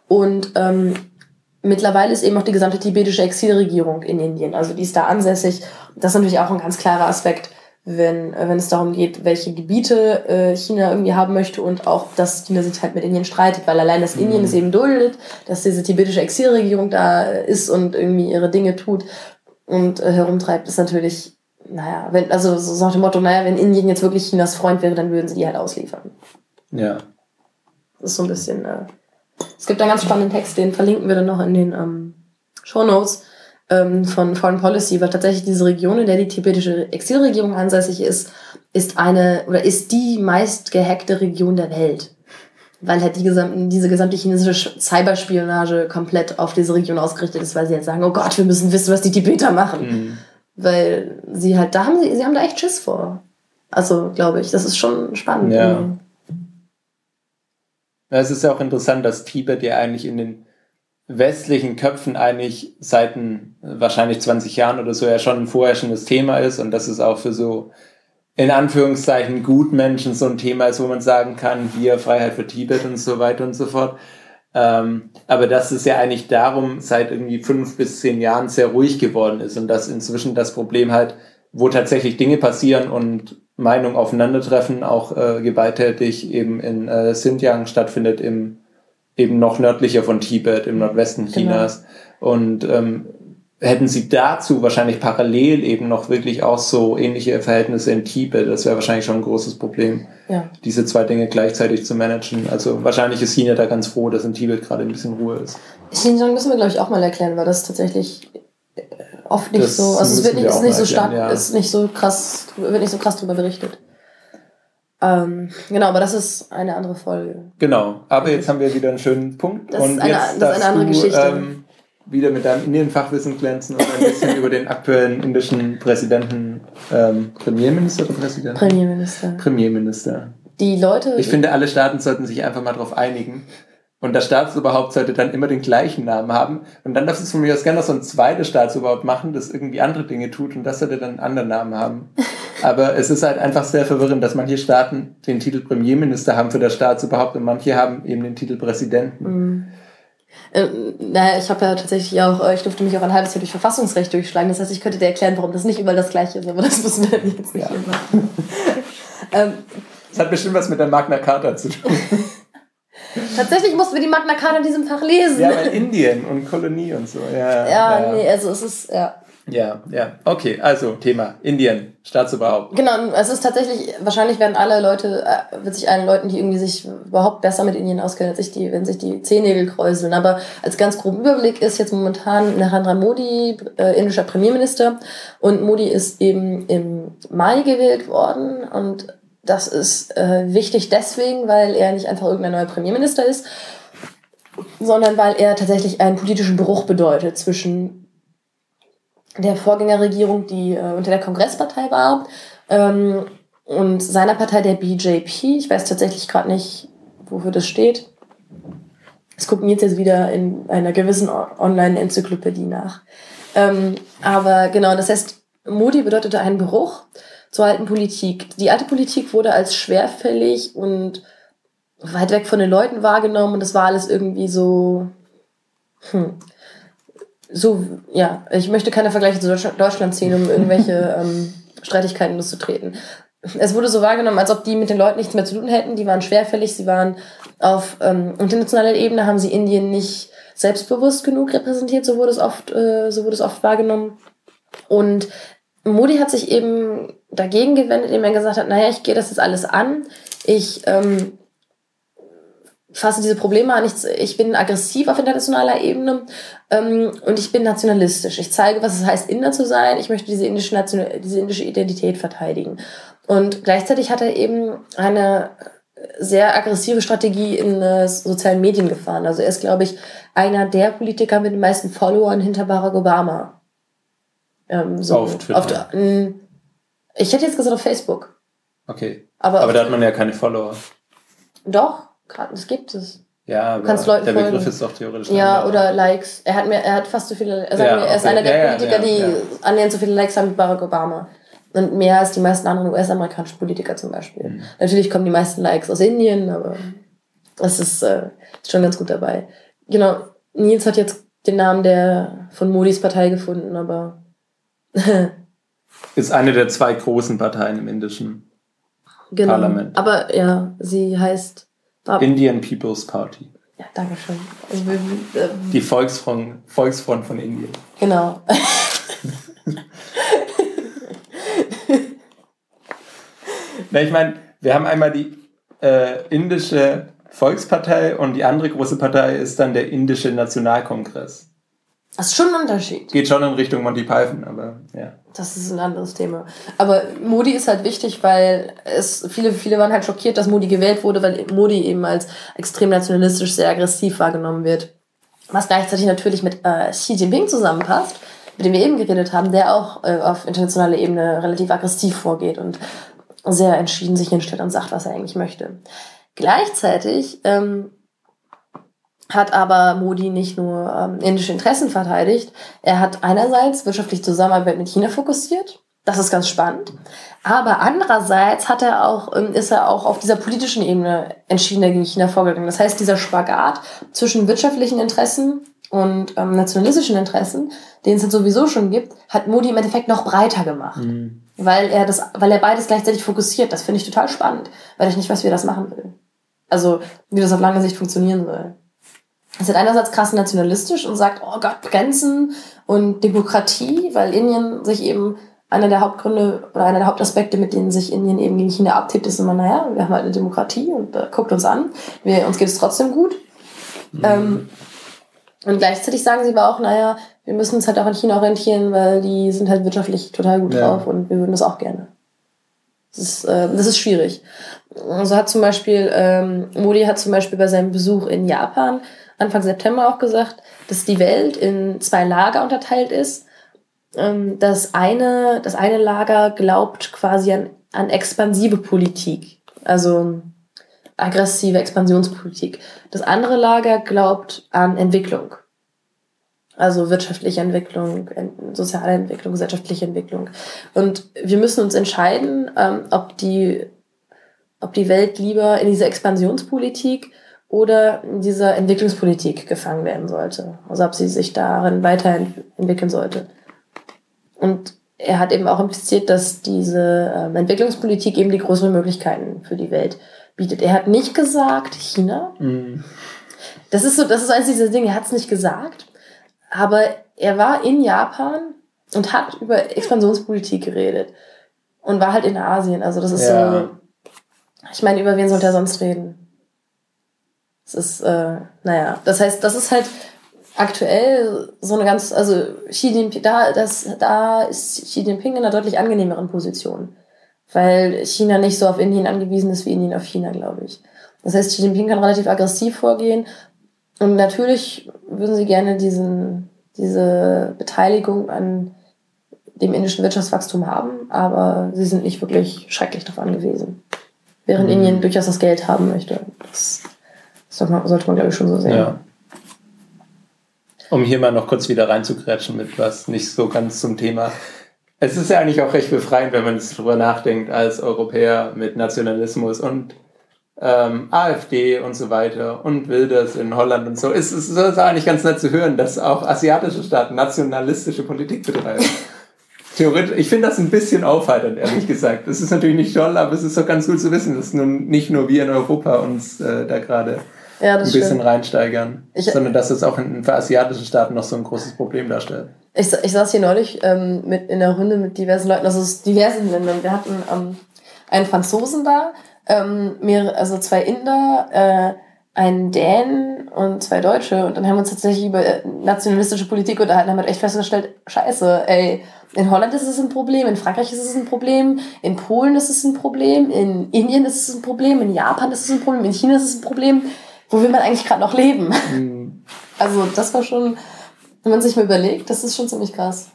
Und ähm, mittlerweile ist eben auch die gesamte tibetische Exilregierung in Indien. Also die ist da ansässig. Das ist natürlich auch ein ganz klarer Aspekt, wenn, wenn es darum geht, welche Gebiete äh, China irgendwie haben möchte und auch, dass China sich halt mit Indien streitet, weil allein das mhm. Indien es eben duldet, dass diese tibetische Exilregierung da ist und irgendwie ihre Dinge tut und äh, herumtreibt, ist natürlich, naja, wenn, also so nach dem Motto, naja, wenn Indien jetzt wirklich Chinas Freund wäre, dann würden sie die halt ausliefern. Ja. Das ist so ein bisschen, äh, es gibt einen ganz spannenden Text, den verlinken wir dann noch in den ähm, Show Notes ähm, von Foreign Policy, weil tatsächlich diese Region, in der die tibetische Exilregierung ansässig ist, ist eine oder ist die meist gehackte Region der Welt. Weil halt die gesamten, diese gesamte chinesische Cyberspionage komplett auf diese Region ausgerichtet ist, weil sie halt sagen, oh Gott, wir müssen wissen, was die Tibeter machen. Mhm. Weil sie halt, da haben sie, sie haben da echt Schiss vor. Also, glaube ich, das ist schon spannend. Ja. Es ist ja auch interessant, dass Tibet ja eigentlich in den westlichen Köpfen eigentlich seit ein, wahrscheinlich 20 Jahren oder so ja schon ein vorherrschendes Thema ist und dass es auch für so in Anführungszeichen Gutmenschen so ein Thema ist, wo man sagen kann, hier Freiheit für Tibet und so weiter und so fort. Ähm, aber dass es ja eigentlich darum seit irgendwie fünf bis zehn Jahren sehr ruhig geworden ist und dass inzwischen das Problem halt, wo tatsächlich Dinge passieren und Meinungen aufeinandertreffen, auch äh, gewalttätig eben in äh, Xinjiang stattfindet, im eben noch nördlicher von Tibet, im Nordwesten genau. Chinas. Und ähm, hätten sie dazu wahrscheinlich parallel eben noch wirklich auch so ähnliche Verhältnisse in Tibet, das wäre wahrscheinlich schon ein großes Problem, ja. diese zwei Dinge gleichzeitig zu managen. Also wahrscheinlich ist China da ganz froh, dass in Tibet gerade ein bisschen Ruhe ist. Xinjiang müssen wir, glaube ich, auch mal erklären, weil das tatsächlich oft nicht das so, also es wird nicht, ist nicht so stark, ja. ist nicht so krass, wird nicht so krass drüber berichtet. Ähm, genau, aber das ist eine andere Folge. Genau, aber jetzt haben wir wieder einen schönen Punkt. Das und ist eine, jetzt das ist eine andere du, Geschichte. Ähm, wieder mit deinem Indienfachwissen glänzen und ein bisschen *laughs* über den aktuellen indischen Präsidenten, ähm, Premierminister oder Präsident? Premierminister. Premierminister. Die Leute. Ich finde, alle Staaten sollten sich einfach mal darauf einigen, und das Staatsoberhaupt sollte dann immer den gleichen Namen haben. Und dann darf es von mir aus gerne noch so ein zweites Staatsoberhaupt machen, das irgendwie andere Dinge tut und das sollte dann einen anderen Namen haben. *laughs* Aber es ist halt einfach sehr verwirrend, dass manche Staaten den Titel Premierminister haben für das Staatsoberhaupt und manche haben eben den Titel Präsidenten. Mhm. Äh, naja, ich habe ja tatsächlich auch, äh, ich durfte mich auch ein halbes Jahr durch Verfassungsrecht durchschlagen. Das heißt, ich könnte dir erklären, warum das nicht überall das Gleiche ist, aber das müssen wir jetzt nicht ja. machen. *laughs* ähm, das hat bestimmt was mit der Magna Carta zu tun. *laughs* Tatsächlich mussten wir die Magna Carta in diesem Fach lesen. Ja, weil Indien und Kolonie und so. Ja, ja, ja. nee, also es ist, ja. Ja, ja. Okay, also Thema Indien, Staatsoberhaupt. Genau, es ist tatsächlich, wahrscheinlich werden alle Leute, äh, wird sich allen Leuten, die irgendwie sich überhaupt besser mit Indien auskennen, als sich die, wenn sich die Zehennägel kräuseln. Aber als ganz groben Überblick ist jetzt momentan Narendra Modi äh, indischer Premierminister und Modi ist eben im Mai gewählt worden und das ist äh, wichtig deswegen, weil er nicht einfach irgendein neuer Premierminister ist, sondern weil er tatsächlich einen politischen Bruch bedeutet zwischen der Vorgängerregierung, die äh, unter der Kongresspartei war, ähm, und seiner Partei, der BJP. Ich weiß tatsächlich gerade nicht, wofür das steht. Das gucken jetzt jetzt wieder in einer gewissen Online-Enzyklopädie nach. Ähm, aber genau, das heißt, Modi bedeutete einen Bruch zur alten Politik. Die alte Politik wurde als schwerfällig und weit weg von den Leuten wahrgenommen und das war alles irgendwie so, hm, so, ja, ich möchte keine Vergleiche zu Deutschland ziehen, um irgendwelche *laughs* ähm, Streitigkeiten loszutreten. es wurde so wahrgenommen, als ob die mit den Leuten nichts mehr zu tun hätten. Die waren schwerfällig, sie waren auf ähm, internationaler Ebene, haben sie Indien nicht selbstbewusst genug repräsentiert, so wurde es oft, äh, so wurde es oft wahrgenommen. Und Modi hat sich eben dagegen gewendet, indem er gesagt hat, naja, ich gehe das jetzt alles an, ich ähm, fasse diese Probleme an, ich, ich bin aggressiv auf internationaler Ebene ähm, und ich bin nationalistisch. Ich zeige, was es heißt, Inder zu sein. Ich möchte diese indische, Nation diese indische Identität verteidigen. Und gleichzeitig hat er eben eine sehr aggressive Strategie in äh, sozialen Medien gefahren. Also er ist, glaube ich, einer der Politiker mit den meisten Followern hinter Barack Obama. Ähm, so auf Twitter. Auf, äh, ich hätte jetzt gesagt auf Facebook. Okay. Aber, aber da hat man ja keine Follower. Doch, das gibt es. Ja, aber kannst Leuten der folgen. Begriff ist doch theoretisch. Ja, oder Likes. Er hat mir, er hat fast so viele, er, sagt ja, mir, er ist einer der ja, Politiker, ja, die annähernd so viele Likes haben wie Barack Obama. Und mehr als die meisten anderen US-amerikanischen Politiker zum Beispiel. Mhm. Natürlich kommen die meisten Likes aus Indien, aber das ist äh, schon ganz gut dabei. Genau, Nils hat jetzt den Namen der von Modis Partei gefunden, aber *laughs* ist eine der zwei großen Parteien im indischen genau. Parlament. Aber ja, sie heißt Indian People's Party. Ja, danke schön. Also, ähm, Die Volksfront, Volksfront von Indien. Genau. *laughs* Na, ich meine, wir haben einmal die äh, indische Volkspartei und die andere große Partei ist dann der indische Nationalkongress. Das ist schon ein Unterschied. Geht schon in Richtung Monty Python, aber ja. Das ist ein anderes Thema. Aber Modi ist halt wichtig, weil es viele, viele waren halt schockiert, dass Modi gewählt wurde, weil Modi eben als extrem nationalistisch sehr aggressiv wahrgenommen wird. Was gleichzeitig natürlich mit äh, Xi Jinping zusammenpasst, mit dem wir eben geredet haben, der auch äh, auf internationaler Ebene relativ aggressiv vorgeht und sehr entschieden sich hinstellt und sagt, was er eigentlich möchte. Gleichzeitig ähm, hat aber Modi nicht nur ähm, indische Interessen verteidigt, er hat einerseits wirtschaftliche Zusammenarbeit mit China fokussiert, das ist ganz spannend, aber andererseits hat er auch, ähm, ist er auch auf dieser politischen Ebene entschieden gegen China vorgegangen. Das heißt, dieser Spagat zwischen wirtschaftlichen Interessen und ähm, nationalistischen Interessen, den es jetzt sowieso schon gibt, hat Modi im Endeffekt noch breiter gemacht. Mhm. Weil er das, weil er beides gleichzeitig fokussiert. Das finde ich total spannend, weil ich nicht weiß, wie er das machen will. Also, wie das auf lange Sicht funktionieren soll. Es ist einerseits krass nationalistisch und sagt, oh Gott, Grenzen und Demokratie, weil Indien sich eben einer der Hauptgründe oder einer der Hauptaspekte, mit denen sich Indien eben gegen China abtippt, ist immer, naja, wir haben halt eine Demokratie und äh, guckt uns an, wir, uns geht es trotzdem gut. Mhm. Ähm, und gleichzeitig sagen sie aber auch, naja, wir müssen uns halt auch an China orientieren, weil die sind halt wirtschaftlich total gut ja. drauf und wir würden das auch gerne. Das ist, äh, das ist schwierig. Also hat zum Beispiel, ähm, Modi hat zum Beispiel bei seinem Besuch in Japan Anfang September auch gesagt, dass die Welt in zwei Lager unterteilt ist. Ähm, das, eine, das eine Lager glaubt quasi an, an expansive Politik, also aggressive Expansionspolitik. Das andere Lager glaubt an Entwicklung. Also wirtschaftliche Entwicklung, soziale Entwicklung, gesellschaftliche Entwicklung. Und wir müssen uns entscheiden, ähm, ob, die, ob die Welt lieber in diese Expansionspolitik oder in dieser Entwicklungspolitik gefangen werden sollte. Also ob sie sich darin weiterentwickeln sollte. Und er hat eben auch impliziert, dass diese ähm, Entwicklungspolitik eben die größeren Möglichkeiten für die Welt bietet. Er hat nicht gesagt China. Mhm. Das ist so, das ist eines dieser Dinge. Er hat es nicht gesagt. Aber er war in Japan und hat über Expansionspolitik geredet. Und war halt in Asien. Also das ist ja. so. Ich meine, über wen sollte er sonst reden? Es ist, äh, naja, das heißt, das ist halt aktuell so eine ganz, also Xi Jinping, da, das, da ist Xi Jinping in einer deutlich angenehmeren Position. Weil China nicht so auf Indien angewiesen ist wie Indien auf China, glaube ich. Das heißt, Xi Jinping kann relativ aggressiv vorgehen und natürlich würden sie gerne diesen, diese Beteiligung an dem indischen Wirtschaftswachstum haben, aber sie sind nicht wirklich schrecklich darauf angewiesen. Während mhm. Indien durchaus das Geld haben möchte. Das sollte man, sollte man glaube ich, schon so sehen. Ja. Um hier mal noch kurz wieder reinzukretschen mit was nicht so ganz zum Thema. Es ist ja eigentlich auch recht befreiend, wenn man es drüber nachdenkt, als Europäer mit Nationalismus und ähm, AfD und so weiter und Wilders in Holland und so. Es ist, es ist eigentlich ganz nett zu hören, dass auch asiatische Staaten nationalistische Politik betreiben. *laughs* Theoretisch, ich finde das ein bisschen aufheiternd, ehrlich gesagt. Das ist natürlich nicht toll, aber es ist doch ganz gut zu wissen, dass nun nicht nur wir in Europa uns äh, da gerade ja, ein bisschen stimmt. reinsteigern, ich, sondern dass das auch in, für asiatische Staaten noch so ein großes Problem darstellt. Ich, ich saß hier neulich ähm, mit in der Runde mit diversen Leuten, also aus diversen Ländern. Wir hatten ähm, einen Franzosen da, ähm, mehrere, also zwei Inder, äh, einen Dänen und zwei Deutsche. Und dann haben wir uns tatsächlich über äh, nationalistische Politik unterhalten, haben halt echt festgestellt, scheiße, ey, in Holland ist es ein Problem, in Frankreich ist es ein Problem, in Polen ist es ein Problem, in Indien ist es ein Problem, in Japan ist es ein Problem, in China ist es ein Problem. Wo will man eigentlich gerade noch leben? Mhm. *laughs* Also das war schon, wenn man sich mal überlegt, das ist schon ziemlich krass.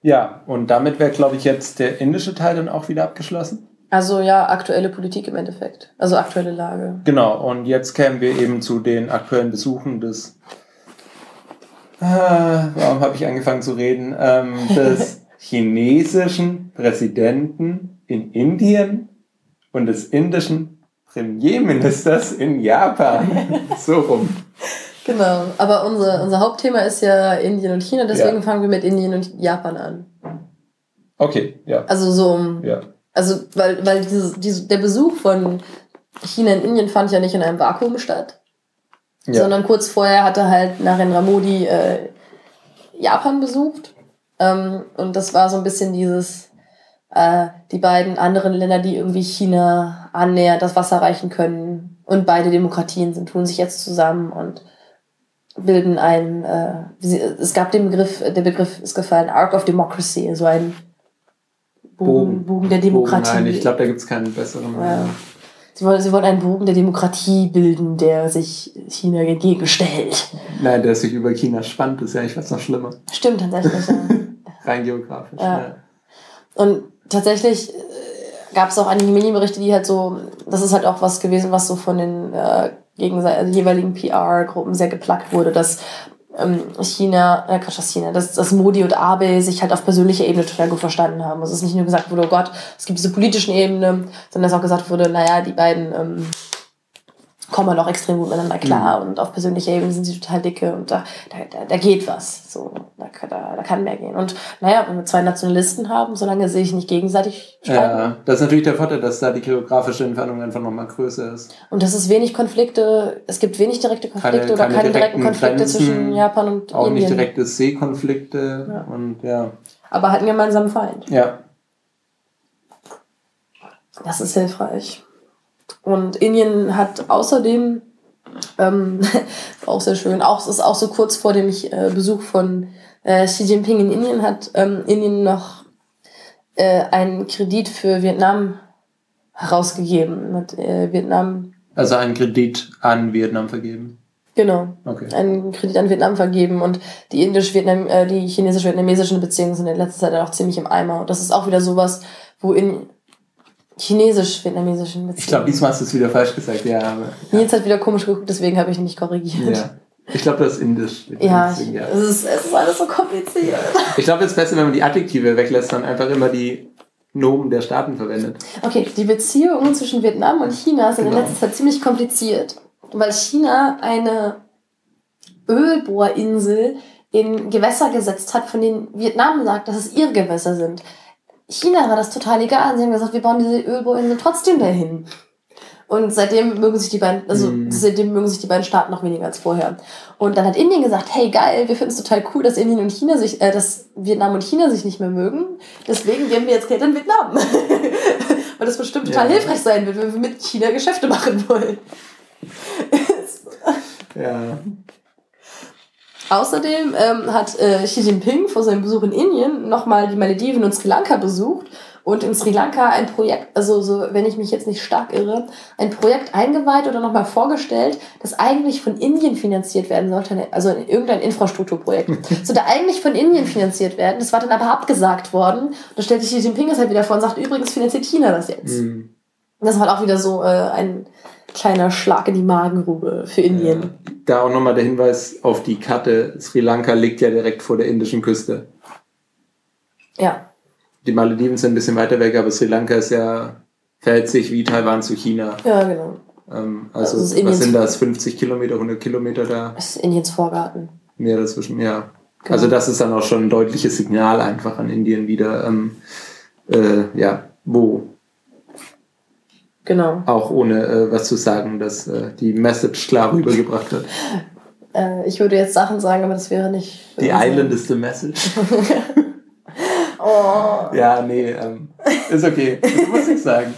Ja, und damit wäre, glaube ich, jetzt der indische Teil dann auch wieder abgeschlossen. Also ja, aktuelle Politik im Endeffekt. Also aktuelle Lage. Genau, und jetzt kämen wir eben zu den aktuellen Besuchen des. Äh, warum habe ich angefangen zu reden? Ähm, des *laughs* chinesischen Präsidenten in Indien und des indischen Premierministers in Japan. *laughs* so rum. Genau, aber unser, unser Hauptthema ist ja Indien und China, deswegen ja. fangen wir mit Indien und Japan an. Okay, ja. Also so Ja. Also, weil, weil diese, diese, der Besuch von China in Indien fand ja nicht in einem Vakuum statt. Ja. Sondern kurz vorher hatte halt Narendra Modi äh, Japan besucht. Ähm, und das war so ein bisschen dieses, äh, die beiden anderen Länder, die irgendwie China annähernd das Wasser reichen können. Und beide Demokratien sind, tun sich jetzt zusammen und bilden ein, äh, es gab den Begriff, der Begriff ist gefallen, Arc of Democracy, so ein Bogen, Bogen der Demokratie. Bogen, nein, ich glaube, da gibt es keinen besseren. Ja. Sie wollen, sie wollen einen Bogen der Demokratie bilden, der sich China entgegenstellt. Nein, der sich über China spannt, ist ja eigentlich was noch schlimmer. Stimmt tatsächlich, ja. *laughs* Rein geografisch. Ja. ja. Und tatsächlich äh, gab es auch einige Medienberichte, die halt so, das ist halt auch was gewesen, was so von den äh, also jeweiligen PR-Gruppen sehr geplagt wurde, dass ähm, China, äh, Quatsch, das China, dass, dass Modi und Abe sich halt auf persönlicher Ebene total gut verstanden haben. Also es ist nicht nur gesagt wurde, oh Gott, es gibt diese politischen Ebene, sondern dass auch gesagt wurde, naja, die beiden ähm, kommen auch extrem gut miteinander klar mhm. und auf persönlicher Ebene sind sie total dicke und da, da, da geht was. So, da, da, da kann mehr gehen. Und naja, wenn wir zwei Nationalisten haben, solange sie sich nicht gegenseitig streiten. Ja, das ist natürlich der Vorteil, dass da die geografische Entfernung einfach nochmal größer ist. Und dass es wenig Konflikte, es gibt wenig direkte Konflikte keine, oder keine, keine direkten Konflikte Grenzen, zwischen Japan und auch Indien. Auch nicht direkte Seekonflikte ja. und ja. Aber halt einen gemeinsamen Feind. Ja. Das ist hilfreich. Und Indien hat außerdem, ähm, *laughs* auch sehr schön, auch, ist auch so kurz vor dem äh, Besuch von äh, Xi Jinping in Indien, hat ähm, Indien noch äh, einen Kredit für Vietnam herausgegeben. Hat äh, Vietnam. Also einen Kredit an Vietnam vergeben. Genau. Okay. Einen Kredit an Vietnam vergeben und die indisch-vietnam, äh, die chinesisch-vietnamesischen Beziehungen sind in letzter Zeit auch ziemlich im Eimer. Und das ist auch wieder sowas, wo in Chinesisch-vietnamesischen Beziehungen. Ich glaube, diesmal hast du es wieder falsch gesagt, ja. Aber, ja. Nils hat wieder komisch geguckt, deswegen habe ich ihn nicht korrigiert. Ja. Ich glaube, das ist indisch. Ja, deswegen, ja. Es, ist, es ist alles so kompliziert. Ich glaube, es ist besser, wenn man die Adjektive weglässt, dann einfach immer die Nomen der Staaten verwendet. Okay, die Beziehungen zwischen Vietnam und China sind genau. in letzter Zeit ziemlich kompliziert, weil China eine Ölbohrinsel in Gewässer gesetzt hat, von denen Vietnam sagt, dass es ihre Gewässer sind. China war das total egal. Sie haben gesagt, wir bauen diese Ölbohrinsel trotzdem dahin. Und seitdem mögen sich die beiden, also mm. seitdem mögen sich die beiden Staaten noch weniger als vorher. Und dann hat Indien gesagt, hey geil, wir finden es total cool, dass Indien und China sich, äh, dass Vietnam und China sich nicht mehr mögen. Deswegen geben wir jetzt Geld an Vietnam. *laughs* Weil das bestimmt total ja. hilfreich sein wird, wenn wir mit China Geschäfte machen wollen. ja. *laughs* Außerdem ähm, hat äh, Xi Jinping vor seinem Besuch in Indien nochmal die Malediven und Sri Lanka besucht und in Sri Lanka ein Projekt, also so, wenn ich mich jetzt nicht stark irre, ein Projekt eingeweiht oder nochmal vorgestellt, das eigentlich von Indien finanziert werden sollte, also irgendein Infrastrukturprojekt. *laughs* sollte eigentlich von Indien finanziert werden, das war dann aber abgesagt worden. Da stellt sich Xi Jinping das halt wieder vor und sagt, übrigens finanziert China das jetzt. Mhm. Das war auch wieder so äh, ein kleiner Schlag in die Magengrube für Indien. Da auch nochmal der Hinweis auf die Karte. Sri Lanka liegt ja direkt vor der indischen Küste. Ja. Die Malediven sind ein bisschen weiter weg, aber Sri Lanka ist ja, verhält sich wie Taiwan zu China. Ja, genau. Ähm, also, also was sind das? 50 Kilometer, 100 Kilometer da? Das ist Indiens Vorgarten. Mehr dazwischen, ja. Genau. Also das ist dann auch schon ein deutliches Signal einfach an Indien wieder, ähm, äh, ja, wo Genau. Auch ohne äh, was zu sagen, dass äh, die Message klar rübergebracht hat. Äh, ich würde jetzt Sachen sagen, aber das wäre nicht. The Island is the message. *laughs* oh. Ja, nee, ähm, ist okay. Das muss ich sagen.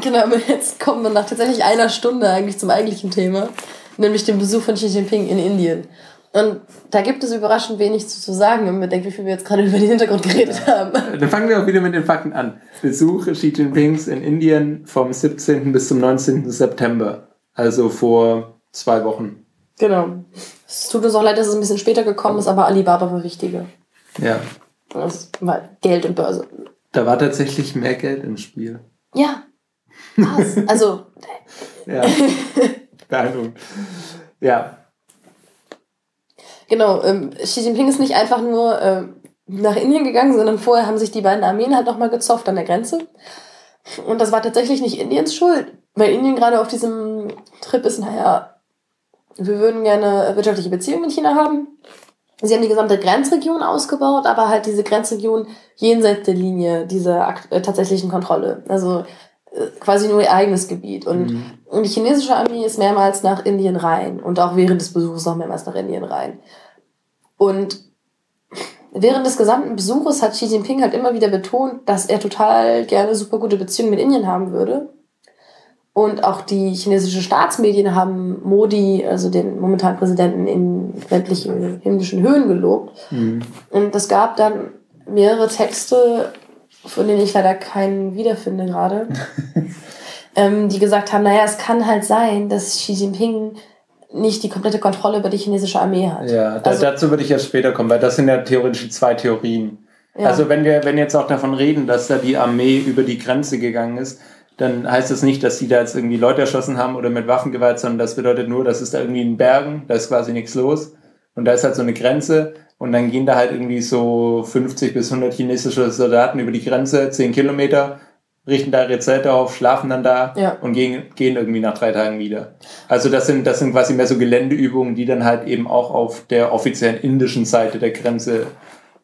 Genau, aber jetzt kommen wir nach tatsächlich einer Stunde eigentlich zum eigentlichen Thema, nämlich dem Besuch von Xi Jinping in Indien. Und da gibt es überraschend wenig zu, zu sagen, wenn man denkt, wie viel wir jetzt gerade *laughs* über den Hintergrund geredet haben. Dann fangen wir auch wieder mit den Fakten an. Besuch Xi Jinpings in Indien vom 17. bis zum 19. September. Also vor zwei Wochen. Genau. Es tut uns auch leid, dass es ein bisschen später gekommen ist, aber Alibaba war wichtiger. Ja. Das war Geld und Börse. Da war tatsächlich mehr Geld im Spiel. Ja. Was? Also. *laughs* ja. Beeindruckend. Ja. Genau, ähm, Xi Jinping ist nicht einfach nur ähm, nach Indien gegangen, sondern vorher haben sich die beiden Armeen halt nochmal gezofft an der Grenze. Und das war tatsächlich nicht Indiens Schuld, weil Indien gerade auf diesem Trip ist, naja, wir würden gerne wirtschaftliche Beziehungen mit China haben. Sie haben die gesamte Grenzregion ausgebaut, aber halt diese Grenzregion jenseits der Linie dieser äh, tatsächlichen Kontrolle. Also äh, quasi nur ihr eigenes Gebiet. Und, mhm. und die chinesische Armee ist mehrmals nach Indien rein und auch während des Besuchs noch mehrmals nach Indien rein. Und während des gesamten Besuches hat Xi Jinping halt immer wieder betont, dass er total gerne super gute Beziehungen mit Indien haben würde. Und auch die chinesischen Staatsmedien haben Modi, also den momentanen Präsidenten, in sämtlichen himmlischen Höhen gelobt. Mhm. Und es gab dann mehrere Texte von denen ich leider keinen wiederfinde gerade, *laughs* ähm, die gesagt haben, naja, es kann halt sein, dass Xi Jinping nicht die komplette Kontrolle über die chinesische Armee hat. Ja, da, also, dazu würde ich erst später kommen, weil das sind ja theoretisch zwei Theorien. Ja. Also wenn wir, wenn jetzt auch davon reden, dass da die Armee über die Grenze gegangen ist, dann heißt das nicht, dass die da jetzt irgendwie Leute erschossen haben oder mit Waffengewalt, sondern das bedeutet nur, dass es da irgendwie in Bergen, da ist quasi nichts los und da ist halt so eine Grenze und dann gehen da halt irgendwie so 50 bis 100 chinesische Soldaten über die Grenze, 10 Kilometer, richten da ihre Zelte auf, schlafen dann da ja. und gehen, gehen irgendwie nach drei Tagen wieder. Also das sind, das sind quasi mehr so Geländeübungen, die dann halt eben auch auf der offiziellen indischen Seite der Grenze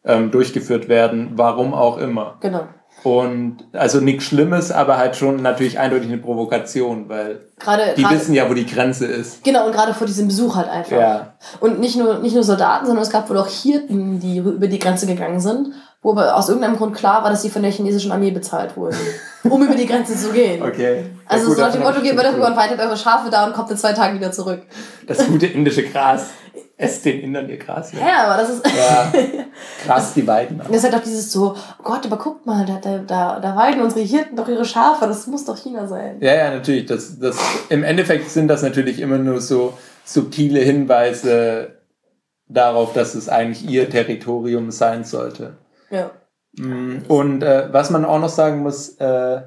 ähm, durchgeführt werden, warum auch immer. Genau. Und also nichts Schlimmes, aber halt schon natürlich eindeutig eine Provokation, weil grade, die grade, wissen ja, wo die Grenze ist. Genau, und gerade vor diesem Besuch halt einfach. Ja. Und nicht nur, nicht nur Soldaten, sondern es gab wohl auch Hirten, die über die Grenze gegangen sind, wo aber aus irgendeinem Grund klar war, dass sie von der chinesischen Armee bezahlt wurden, um über die Grenze zu gehen. *laughs* Okay. Also gut, so nach dem Motto, geht darüber und weitet eure Schafe da und kommt in zwei Tagen wieder zurück. Das gute *laughs* indische Gras. Esst den Indern ihr Gras. Ja, ja aber das ist. Ja, *laughs* krass, die Weiden. Das ist halt auch dieses so, oh Gott, aber guckt mal, da, da, da weiden unsere Hirten doch ihre Schafe, das muss doch China sein. Ja, ja, natürlich. Das, das, Im Endeffekt sind das natürlich immer nur so subtile Hinweise darauf, dass es eigentlich ihr Territorium sein sollte. Ja. Mm, und äh, was man auch noch sagen muss, äh,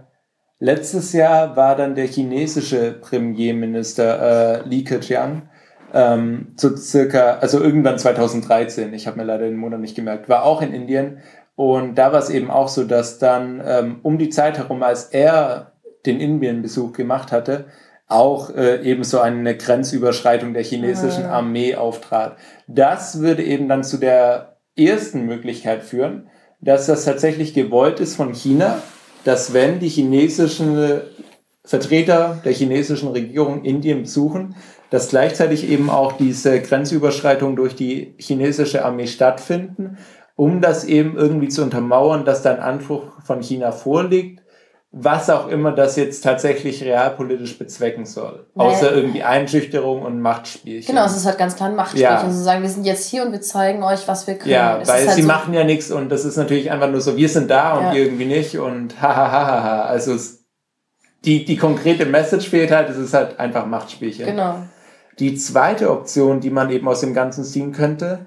letztes Jahr war dann der chinesische Premierminister äh, Li Keqiang ähm, so circa, also irgendwann 2013, ich habe mir leider den Monat nicht gemerkt, war auch in Indien. Und da war es eben auch so, dass dann ähm, um die Zeit herum, als er den Indien-Besuch gemacht hatte, auch äh, eben so eine Grenzüberschreitung der chinesischen ah. Armee auftrat. Das würde eben dann zu der ersten Möglichkeit führen, dass das tatsächlich gewollt ist von China, dass wenn die chinesischen Vertreter der chinesischen Regierung Indien besuchen, dass gleichzeitig eben auch diese Grenzüberschreitungen durch die chinesische Armee stattfinden, um das eben irgendwie zu untermauern, dass da ein Anspruch von China vorliegt, was auch immer das jetzt tatsächlich realpolitisch bezwecken soll. Naja. Außer irgendwie Einschüchterung und Machtspielchen. Genau, es ist halt ganz klar ein Machtspielchen. Ja. Sie sagen, wir sind jetzt hier und wir zeigen euch, was wir können. Ja, es weil halt sie so machen ja nichts und das ist natürlich einfach nur so, wir sind da und ja. irgendwie nicht und hahaha. Also es, die, die konkrete Message fehlt halt, es ist halt einfach Machtspielchen. Genau. Die zweite Option, die man eben aus dem Ganzen ziehen könnte,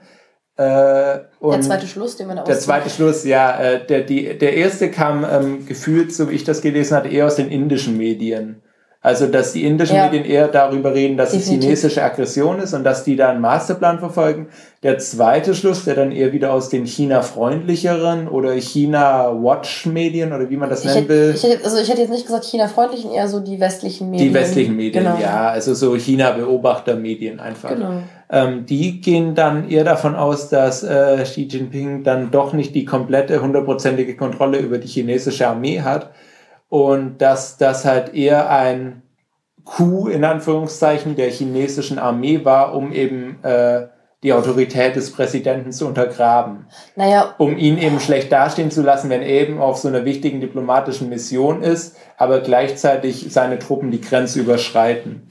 äh, der zweite Schluss, den man da Der zweite Schluss, ja. Äh, der, die, der erste kam ähm, gefühlt, so wie ich das gelesen hatte, eher aus den indischen Medien. Also, dass die indischen ja. Medien eher darüber reden, dass Definitiv. es chinesische Aggression ist und dass die da einen Masterplan verfolgen. Der zweite Schluss, der dann eher wieder aus den China-freundlicheren oder China-Watch-Medien oder wie man das ich nennen hätte, will. Ich hätte, also, ich hätte jetzt nicht gesagt China-freundlichen, eher so die westlichen Medien. Die westlichen Medien, genau. ja. Also, so China-Beobachter-Medien einfach. Genau. Ähm, die gehen dann eher davon aus, dass äh, Xi Jinping dann doch nicht die komplette, hundertprozentige Kontrolle über die chinesische Armee hat und dass das halt eher ein Coup in Anführungszeichen der chinesischen Armee war, um eben äh, die Autorität des Präsidenten zu untergraben. Naja. Um ihn eben schlecht dastehen zu lassen, wenn er eben auf so einer wichtigen diplomatischen Mission ist, aber gleichzeitig seine Truppen die Grenze überschreiten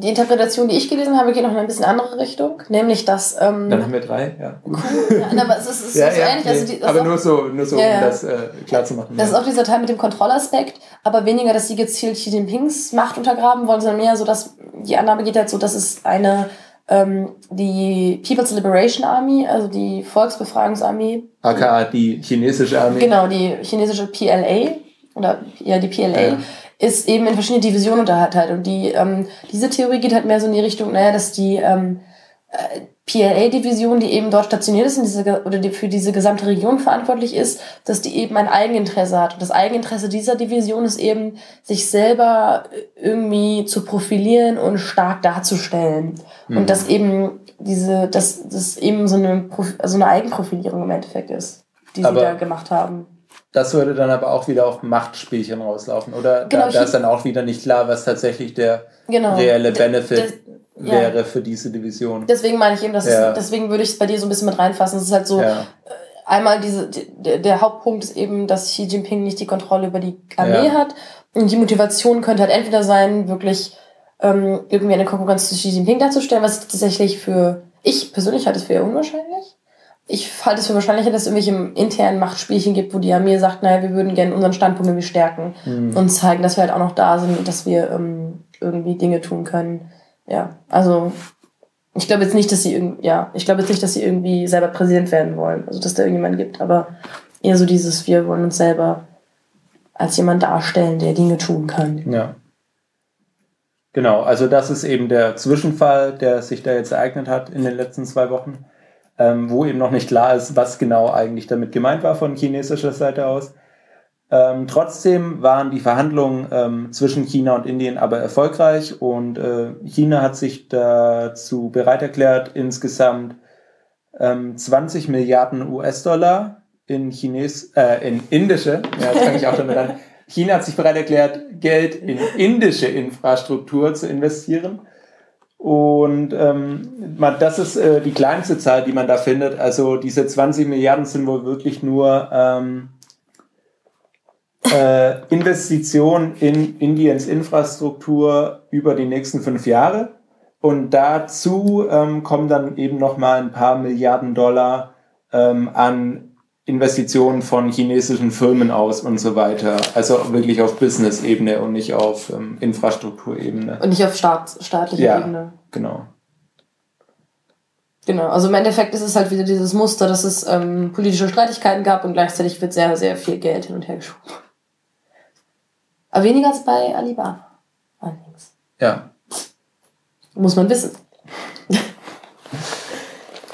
die Interpretation, die ich gelesen habe, geht noch in eine bisschen andere Richtung, nämlich dass. Ähm, Dann haben wir drei, ja. Cool. Ja, aber es ist, es ja, so ja, ähnlich. Nee, also die, aber auch, nur so, nur so um das äh, klar zu machen. Das ist auch dieser Teil mit dem Kontrollaspekt, aber weniger, dass sie gezielt Xi Jinpings Macht untergraben wollen, sondern mehr so, dass die Annahme geht halt so, dass es eine ähm, die People's Liberation Army, also die Volksbefragungsarmee. AKA die chinesische Armee. Genau, die chinesische PLA oder ja die PLA ist eben in verschiedene Divisionen unterteilt. Und die, ähm, diese Theorie geht halt mehr so in die Richtung, naja, dass die ähm, äh, PLA-Division, die eben dort stationiert ist in diese, oder die für diese gesamte Region verantwortlich ist, dass die eben ein Eigeninteresse hat. Und das Eigeninteresse dieser Division ist eben, sich selber irgendwie zu profilieren und stark darzustellen. Mhm. Und dass eben diese, dass das eben so eine, so eine Eigenprofilierung im Endeffekt ist, die sie da gemacht haben. Das würde dann aber auch wieder auf Machtspielchen rauslaufen, oder? Genau, da, da ist dann auch wieder nicht klar, was tatsächlich der genau, reelle Benefit das, wäre ja. für diese Division. Deswegen meine ich eben, dass ja. es, deswegen würde ich es bei dir so ein bisschen mit reinfassen. Es ist halt so, ja. Äh, einmal diese, der, der Hauptpunkt ist eben, dass Xi Jinping nicht die Kontrolle über die Armee hat. Und die Motivation könnte halt entweder sein, wirklich ähm, irgendwie eine Konkurrenz zu Xi Jinping darzustellen, was tatsächlich für, ich persönlich halte es für eher unwahrscheinlich ich halte es für wahrscheinlicher, dass es irgendwelche internen Machtspielchen gibt, wo die Armee sagt, naja, wir würden gerne unseren Standpunkt irgendwie stärken mhm. und zeigen, dass wir halt auch noch da sind und dass wir ähm, irgendwie Dinge tun können. Ja, also ich glaube jetzt nicht, dass sie irgendwie, ja, ich glaube jetzt nicht, dass sie irgendwie selber Präsident werden wollen, also dass da irgendjemand gibt, aber eher so dieses, wir wollen uns selber als jemand darstellen, der Dinge tun kann. Ja. Genau, also das ist eben der Zwischenfall, der sich da jetzt ereignet hat in den letzten zwei Wochen ähm, wo eben noch nicht klar ist, was genau eigentlich damit gemeint war von chinesischer Seite aus. Ähm, trotzdem waren die Verhandlungen ähm, zwischen China und Indien aber erfolgreich und äh, China hat sich dazu bereit erklärt, insgesamt ähm, 20 Milliarden US-Dollar in Chines, äh, in indische, ja, jetzt fange ich auch damit an. China hat sich bereit erklärt, Geld in indische Infrastruktur zu investieren. Und ähm, das ist äh, die kleinste Zahl, die man da findet. Also diese 20 Milliarden sind wohl wirklich nur ähm, äh, Investitionen in Indiens Infrastruktur über die nächsten fünf Jahre. Und dazu ähm, kommen dann eben nochmal ein paar Milliarden Dollar ähm, an Investitionen von chinesischen Firmen aus und so weiter. Also wirklich auf Business-Ebene und nicht auf ähm, Infrastrukturebene. Und nicht auf Staat, staatlicher ja, Ebene. Genau. Genau, also im Endeffekt ist es halt wieder dieses Muster, dass es ähm, politische Streitigkeiten gab und gleichzeitig wird sehr, sehr viel Geld hin und her geschoben. Aber weniger als bei Alibaba. Allerdings. Ja. Muss man wissen.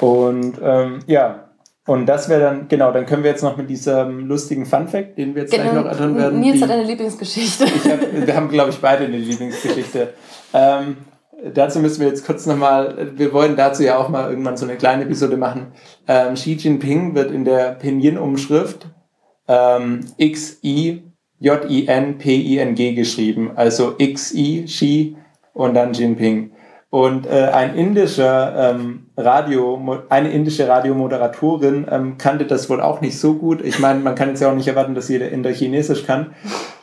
und ähm, ja, und das wäre dann, genau, dann können wir jetzt noch mit diesem lustigen Fun-Fact, den wir jetzt genau. gleich noch erörtern werden. Nils hat eine Lieblingsgeschichte. Hab, wir haben, glaube ich, beide eine Lieblingsgeschichte. Ähm, dazu müssen wir jetzt kurz nochmal, wir wollen dazu ja auch mal irgendwann so eine kleine Episode machen. Ähm, Xi Jinping wird in der Pinyin-Umschrift ähm, X-I-J-I-N-P-I-N-G geschrieben. Also X-I, Xi und dann Jinping. Und äh, ein indischer ähm, Radio, eine indische Radiomoderatorin ähm, kannte das wohl auch nicht so gut. Ich meine, man kann jetzt ja auch nicht erwarten, dass jeder Inder Chinesisch kann.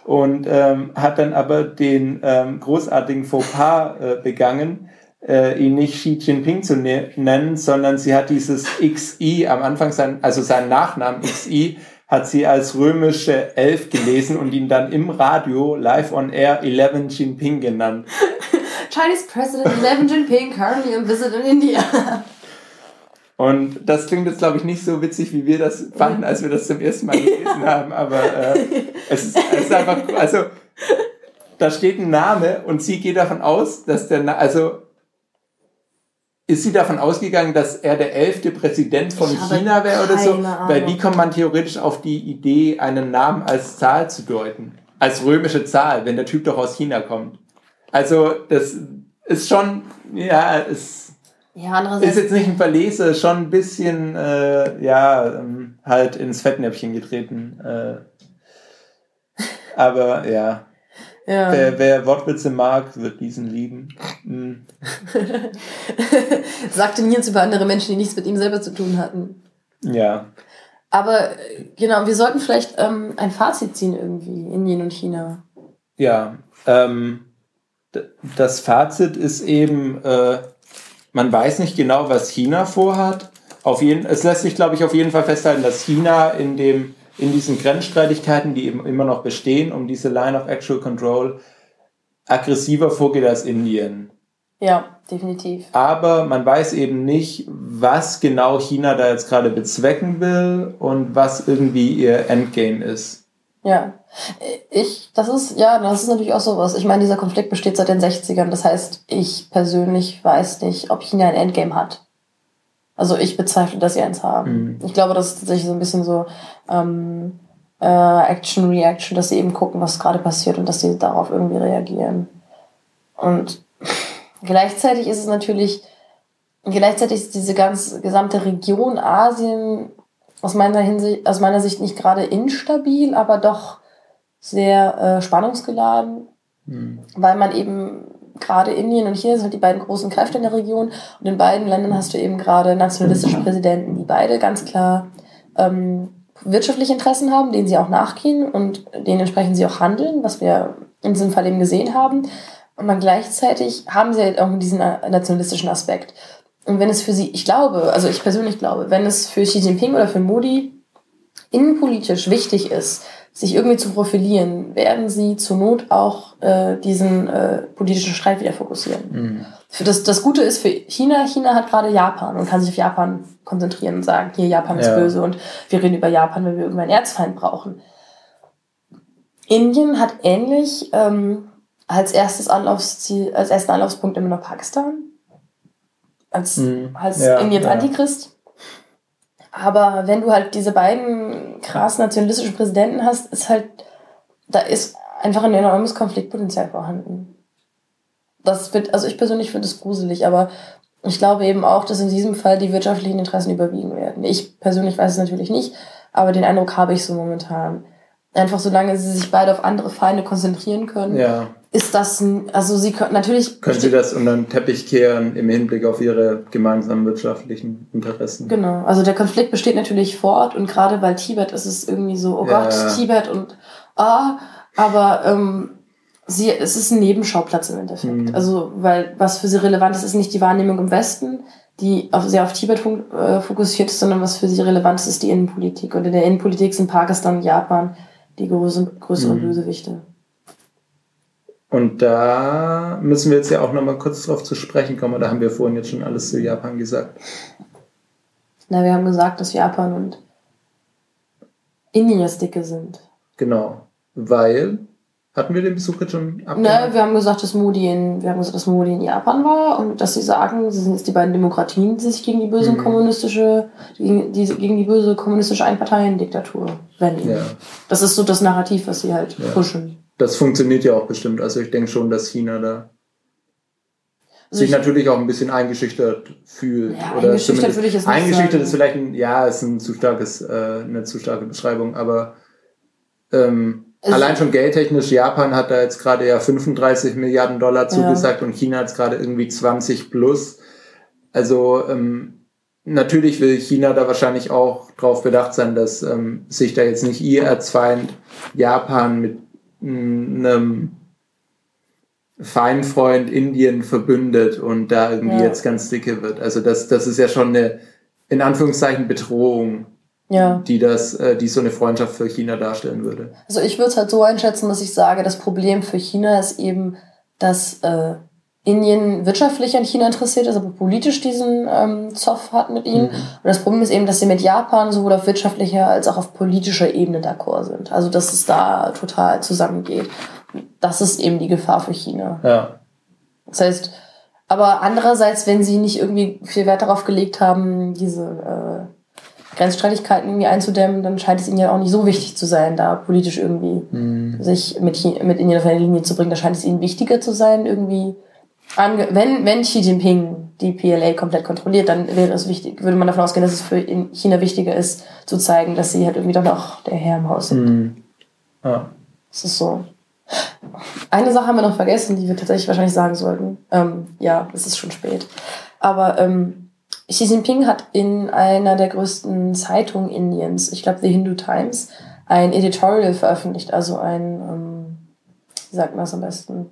Und ähm, hat dann aber den ähm, großartigen Fauxpas äh, begangen, äh, ihn nicht Xi Jinping zu ne nennen, sondern sie hat dieses XI am Anfang, sein, also seinen Nachnamen XI, hat sie als römische Elf gelesen und ihn dann im Radio live on air 11 Jinping genannt. Chinese President 11 Jinping currently on visit in India. Und das klingt jetzt, glaube ich, nicht so witzig, wie wir das fanden, als wir das zum ersten Mal gelesen *laughs* haben, aber äh, es, ist, es ist einfach, also da steht ein Name und sie geht davon aus, dass der, Na also ist sie davon ausgegangen, dass er der elfte Präsident von China wäre oder so? Ahnung. Weil wie kommt man theoretisch auf die Idee, einen Namen als Zahl zu deuten? Als römische Zahl, wenn der Typ doch aus China kommt. Also, das ist schon, ja, es ja, ist jetzt nicht ein Verleser, schon ein bisschen, äh, ja, ähm, halt ins Fettnäpfchen getreten. Äh, *laughs* aber ja. Ja. Wer, wer Wortwitze mag, wird diesen lieben. *laughs* Mhm. Sagte Nils über andere Menschen, die nichts mit ihm selber zu tun hatten. Ja. Aber genau, wir sollten vielleicht ähm, ein Fazit ziehen irgendwie, Indien und China. Ja, ähm, das Fazit ist eben, äh, man weiß nicht genau, was China vorhat. Auf jeden, es lässt sich, glaube ich, auf jeden Fall festhalten, dass China in dem in diesen Grenzstreitigkeiten, die eben immer noch bestehen, um diese Line of Actual Control, aggressiver vorgeht als Indien. Ja, definitiv. Aber man weiß eben nicht, was genau China da jetzt gerade bezwecken will und was irgendwie ihr Endgame ist. Ja, ich, das ist, ja, das ist natürlich auch sowas. Ich meine, dieser Konflikt besteht seit den 60ern. Das heißt, ich persönlich weiß nicht, ob China ein Endgame hat. Also ich bezweifle, dass sie eins haben. Mhm. Ich glaube, das ist tatsächlich so ein bisschen so ähm, äh, Action, Reaction, dass sie eben gucken, was gerade passiert und dass sie darauf irgendwie reagieren. Und *laughs* gleichzeitig ist es natürlich, gleichzeitig ist diese ganze gesamte Region Asien aus meiner Hinsicht, aus meiner Sicht nicht gerade instabil, aber doch sehr äh, spannungsgeladen, mhm. weil man eben gerade Indien und hier sind halt die beiden großen Kräfte in der Region. Und in beiden Ländern hast du eben gerade nationalistische Präsidenten, die beide ganz klar ähm, wirtschaftliche Interessen haben, denen sie auch nachgehen und denen entsprechend sie auch handeln, was wir in diesem Fall eben gesehen haben. Und dann gleichzeitig haben sie halt auch diesen nationalistischen Aspekt. Und wenn es für sie, ich glaube, also ich persönlich glaube, wenn es für Xi Jinping oder für Modi innenpolitisch wichtig ist, sich irgendwie zu profilieren, werden sie zur Not auch äh, diesen äh, politischen Streit wieder fokussieren. Mhm. Das, das Gute ist für China, China hat gerade Japan und kann sich auf Japan konzentrieren und sagen, hier Japan ist ja. böse und wir reden über Japan, wenn wir irgendwann einen Erzfeind brauchen. Indien hat ähnlich ähm, als erstes Anlaufsziel, als ersten Anlaufspunkt immer noch Pakistan. Als, mhm. als ja, Indiens ja. Antichrist. Aber wenn du halt diese beiden krass nationalistischen Präsidenten hast, ist halt, da ist einfach ein enormes Konfliktpotenzial vorhanden. Das wird, also ich persönlich finde es gruselig, aber ich glaube eben auch, dass in diesem Fall die wirtschaftlichen Interessen überwiegen werden. Ich persönlich weiß es natürlich nicht, aber den Eindruck habe ich so momentan. Einfach solange sie sich beide auf andere Feinde konzentrieren können, ja ist das, also sie können natürlich. Können Sie das unter den Teppich kehren im Hinblick auf Ihre gemeinsamen wirtschaftlichen Interessen? Genau, also der Konflikt besteht natürlich fort und gerade bei Tibet ist es irgendwie so, oh ja. Gott, Tibet und ah, aber ähm, sie, es ist ein Nebenschauplatz im Endeffekt. Mhm. Also, weil was für sie relevant ist, ist nicht die Wahrnehmung im Westen, die auf, sehr auf Tibet äh, fokussiert ist, sondern was für sie relevant ist, ist die Innenpolitik. Und in der Innenpolitik sind Pakistan und Japan die größeren, größeren mhm. Bösewichte. Und da müssen wir jetzt ja auch nochmal kurz drauf zu sprechen kommen. Da haben wir vorhin jetzt schon alles zu Japan gesagt. Na, wir haben gesagt, dass Japan und Indien das dicke sind. Genau. Weil, hatten wir den Besuch jetzt schon abgehakt? Ne, wir haben gesagt, dass Modi in, wir haben gesagt, dass Modi in Japan war und dass sie sagen, sie sind jetzt die beiden Demokratien, die sich gegen die böse mhm. kommunistische, gegen die, gegen die böse kommunistische Einparteiendiktatur wenden. Ja. Das ist so das Narrativ, was sie halt ja. pushen das funktioniert ja auch bestimmt. Also ich denke schon, dass China da also sich natürlich auch ein bisschen eingeschüchtert fühlt. Ja, oder eingeschüchtert würde ich es nicht Eingeschüchtert sagen. ist vielleicht ein, ja, ist ein zu starkes, äh, eine zu starke Beschreibung, aber ähm, allein schon geldtechnisch, Japan hat da jetzt gerade ja 35 Milliarden Dollar zugesagt ja. und China hat es gerade irgendwie 20 plus. Also ähm, natürlich will China da wahrscheinlich auch darauf bedacht sein, dass ähm, sich da jetzt nicht ihr Erzfeind Japan mit einem Feinfreund Indien verbündet und da irgendwie ja. jetzt ganz dicke wird. Also das, das ist ja schon eine, in Anführungszeichen, Bedrohung, ja. die das, äh, die so eine Freundschaft für China darstellen würde. Also ich würde es halt so einschätzen, dass ich sage, das Problem für China ist eben, dass äh, Indien wirtschaftlich an China interessiert ist, aber politisch diesen ähm, Zoff hat mit ihnen. Mhm. Und das Problem ist eben, dass sie mit Japan sowohl auf wirtschaftlicher als auch auf politischer Ebene d'accord sind. Also dass es da total zusammengeht. das ist eben die Gefahr für China. Ja. Das heißt, aber andererseits, wenn sie nicht irgendwie viel Wert darauf gelegt haben, diese äh, Grenzstreitigkeiten irgendwie einzudämmen, dann scheint es ihnen ja auch nicht so wichtig zu sein, da politisch irgendwie Mhm. sich mit, mit Indien auf eine Linie zu bringen. Da scheint es ihnen wichtiger zu sein, irgendwie, ange wenn, wenn Xi Jinping die PLA komplett kontrolliert, dann wäre es wichtig, würde man davon ausgehen, dass es für in China wichtiger ist, zu zeigen, dass sie halt irgendwie doch noch der Herr im Haus sind. Mhm. Ja. Das ist so. Eine Sache haben wir noch vergessen, die wir tatsächlich wahrscheinlich sagen sollten. Ähm, ja, es ist schon spät. Aber ähm, Xi Jinping hat in einer der größten Zeitungen Indiens, ich glaube The Hindu Times, ein Editorial veröffentlicht, also ein, ähm, wie sagt man das am besten?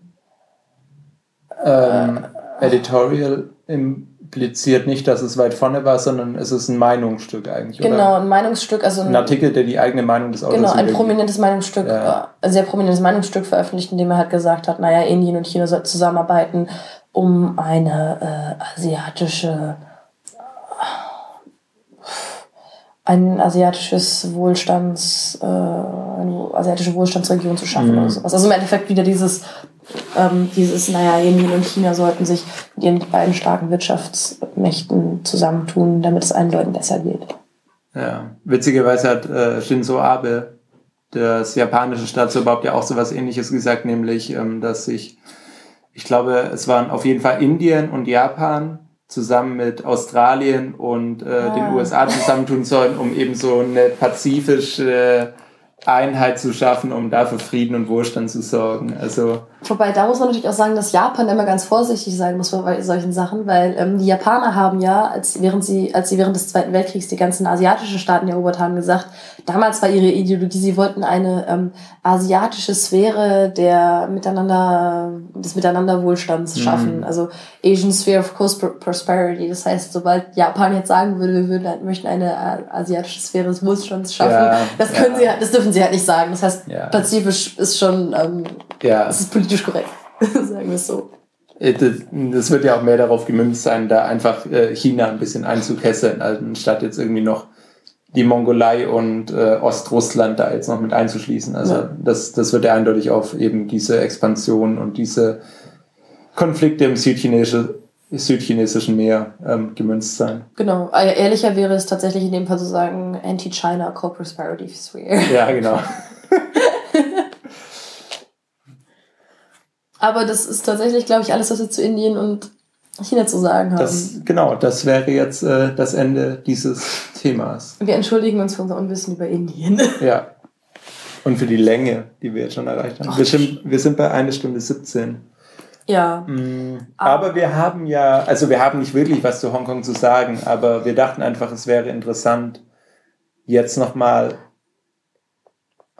Ähm, Editorial impliziert nicht, dass es weit vorne war, sondern es ist ein Meinungsstück eigentlich, Genau, oder? ein Meinungsstück, also Ein Artikel, der die eigene Meinung des Autors Genau, ein prominentes Meinungsstück, Ja. äh, ein sehr prominentes Meinungsstück veröffentlicht, in dem er halt gesagt hat, naja, Indien und China sollten zusammenarbeiten, um eine äh, asiatische, ein asiatisches Wohlstands, äh, eine asiatische Wohlstandsregion zu schaffen Mhm. oder sowas. Also im Endeffekt wieder dieses, ähm, dieses, naja, Indien und China sollten sich mit ihren beiden starken Wirtschaftsmächten zusammentun, damit es allen Leuten besser geht. Ja, witzigerweise hat äh, Shinzo Abe, das japanische Staatsoberhaupt, ja auch sowas ähnliches gesagt, nämlich, ähm, dass sich, ich glaube, es waren auf jeden Fall Indien und Japan zusammen mit Australien und äh, Ah. den USA zusammentun sollen, um eben so eine pazifische Einheit zu schaffen, um dafür Frieden und Wohlstand zu sorgen. Also Wobei, da muss man natürlich auch sagen, dass Japan immer ganz vorsichtig sein muss bei solchen Sachen, weil ähm, die Japaner haben ja, als, während sie, als sie während des Zweiten Weltkriegs die ganzen asiatischen Staaten erobert haben, gesagt, damals war ihre Ideologie, sie wollten eine ähm, asiatische Sphäre der Miteinander, des Miteinanderwohlstands Mhm. schaffen. Also Asian Sphere of Coast Prosperity. Das heißt, sobald Japan jetzt sagen würde, wir würden, halt- möchten eine äh, asiatische Sphäre des Wohlstands schaffen, Ja, das können ja. sie, halt- das dürfen sie halt nicht sagen. Das heißt, Ja. pazifisch ist schon, ähm, ja, ist politisch korrekt, *laughs* sagen wir es so. Äh, Das, wird ja auch mehr darauf gemünzt sein, da einfach äh, China ein bisschen einzukesseln, anstatt jetzt irgendwie noch die Mongolei und äh, Ostrussland da jetzt noch mit einzuschließen. Also Ja. das, das wird ja eindeutig auf eben diese Expansion und diese Konflikte im südchinesischen, südchinesischen Meer ähm, gemünzt sein. Genau. Äh, Ehrlicher wäre es tatsächlich in dem Fall zu sagen, Anti-China Co-Prosperity Sphere. Ja, genau. *laughs* Aber das ist tatsächlich, glaube ich, alles, was wir zu Indien und China zu sagen haben. Das, genau, das wäre jetzt äh, das Ende dieses Themas. wir entschuldigen uns für unser Unwissen über Indien. *laughs* Ja. Und für die Länge, die wir jetzt schon erreicht haben. Wir sind, wir sind bei einer Stunde 17. ja. Mm, Aber wir haben ja, also wir haben nicht wirklich was zu Hongkong zu sagen, aber wir dachten einfach, es wäre interessant, jetzt nochmal.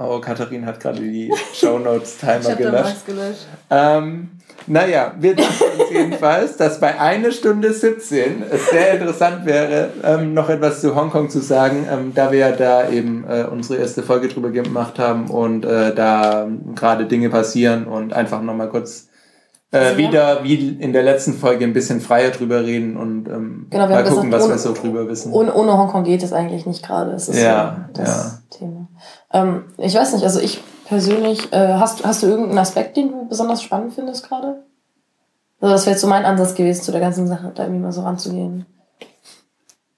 Oh, Katharin hat gerade die *laughs* Shownotes-Timer gelöscht. gelöscht. Ähm, naja, wir dachten uns *laughs* jedenfalls, dass bei einer Stunde 17 es sehr interessant wäre, ähm, noch etwas zu Hongkong zu sagen, ähm, da wir ja da eben äh, unsere erste Folge drüber gemacht haben und äh, da gerade Dinge passieren und einfach nochmal kurz äh, Also wieder wie in der letzten Folge ein bisschen freier drüber reden und ähm, Genau, mal gucken, gesagt, was ohne- wir so drüber wissen. Ohne, ohne Hongkong geht es eigentlich nicht gerade. Es ist Ja, so das Thema. Ähm, ich weiß nicht, also ich persönlich, äh, hast, hast du irgendeinen Aspekt, den du besonders spannend findest gerade? Also das wäre jetzt so mein Ansatz gewesen, zu der ganzen Sache da irgendwie mal so ranzugehen.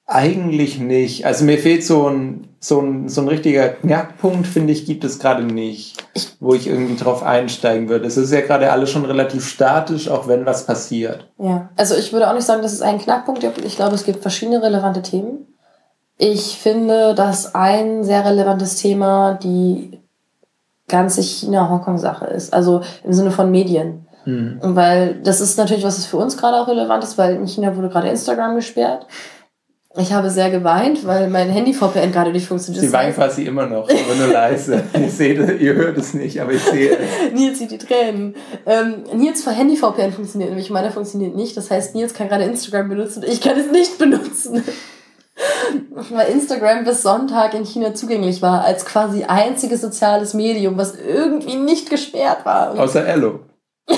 Eigentlich nicht. Also mir fehlt so ein, so ein, so ein richtiger Knackpunkt, finde ich, gibt es gerade nicht, wo ich irgendwie drauf einsteigen würde. Es ist ja gerade alles schon relativ statisch, auch wenn was passiert. Ja, also ich würde auch nicht sagen, dass es einen Knackpunkt gibt. Ich glaube, es gibt verschiedene relevante Themen. Ich finde, dass ein sehr relevantes Thema die ganze China-Hongkong-Sache ist. Also im Sinne von Medien. Hm. Weil das ist natürlich, was es für uns gerade auch relevant ist, weil in China wurde gerade Instagram gesperrt. Ich habe sehr geweint, weil mein Handy-VPN gerade nicht funktioniert. Sie weint quasi immer noch, aber nur leise. *laughs* Ich sehe, ihr hört es nicht, aber ich sehe es. *laughs* Nils sieht die Tränen. Ähm, Nils Handy-VPN funktioniert nämlich, meiner funktioniert nicht. Das heißt, Nils kann gerade Instagram benutzen und ich kann es nicht benutzen. Weil Instagram bis Sonntag in China zugänglich war, als quasi einziges soziales Medium, was irgendwie nicht gesperrt war. Außer Ello. *laughs*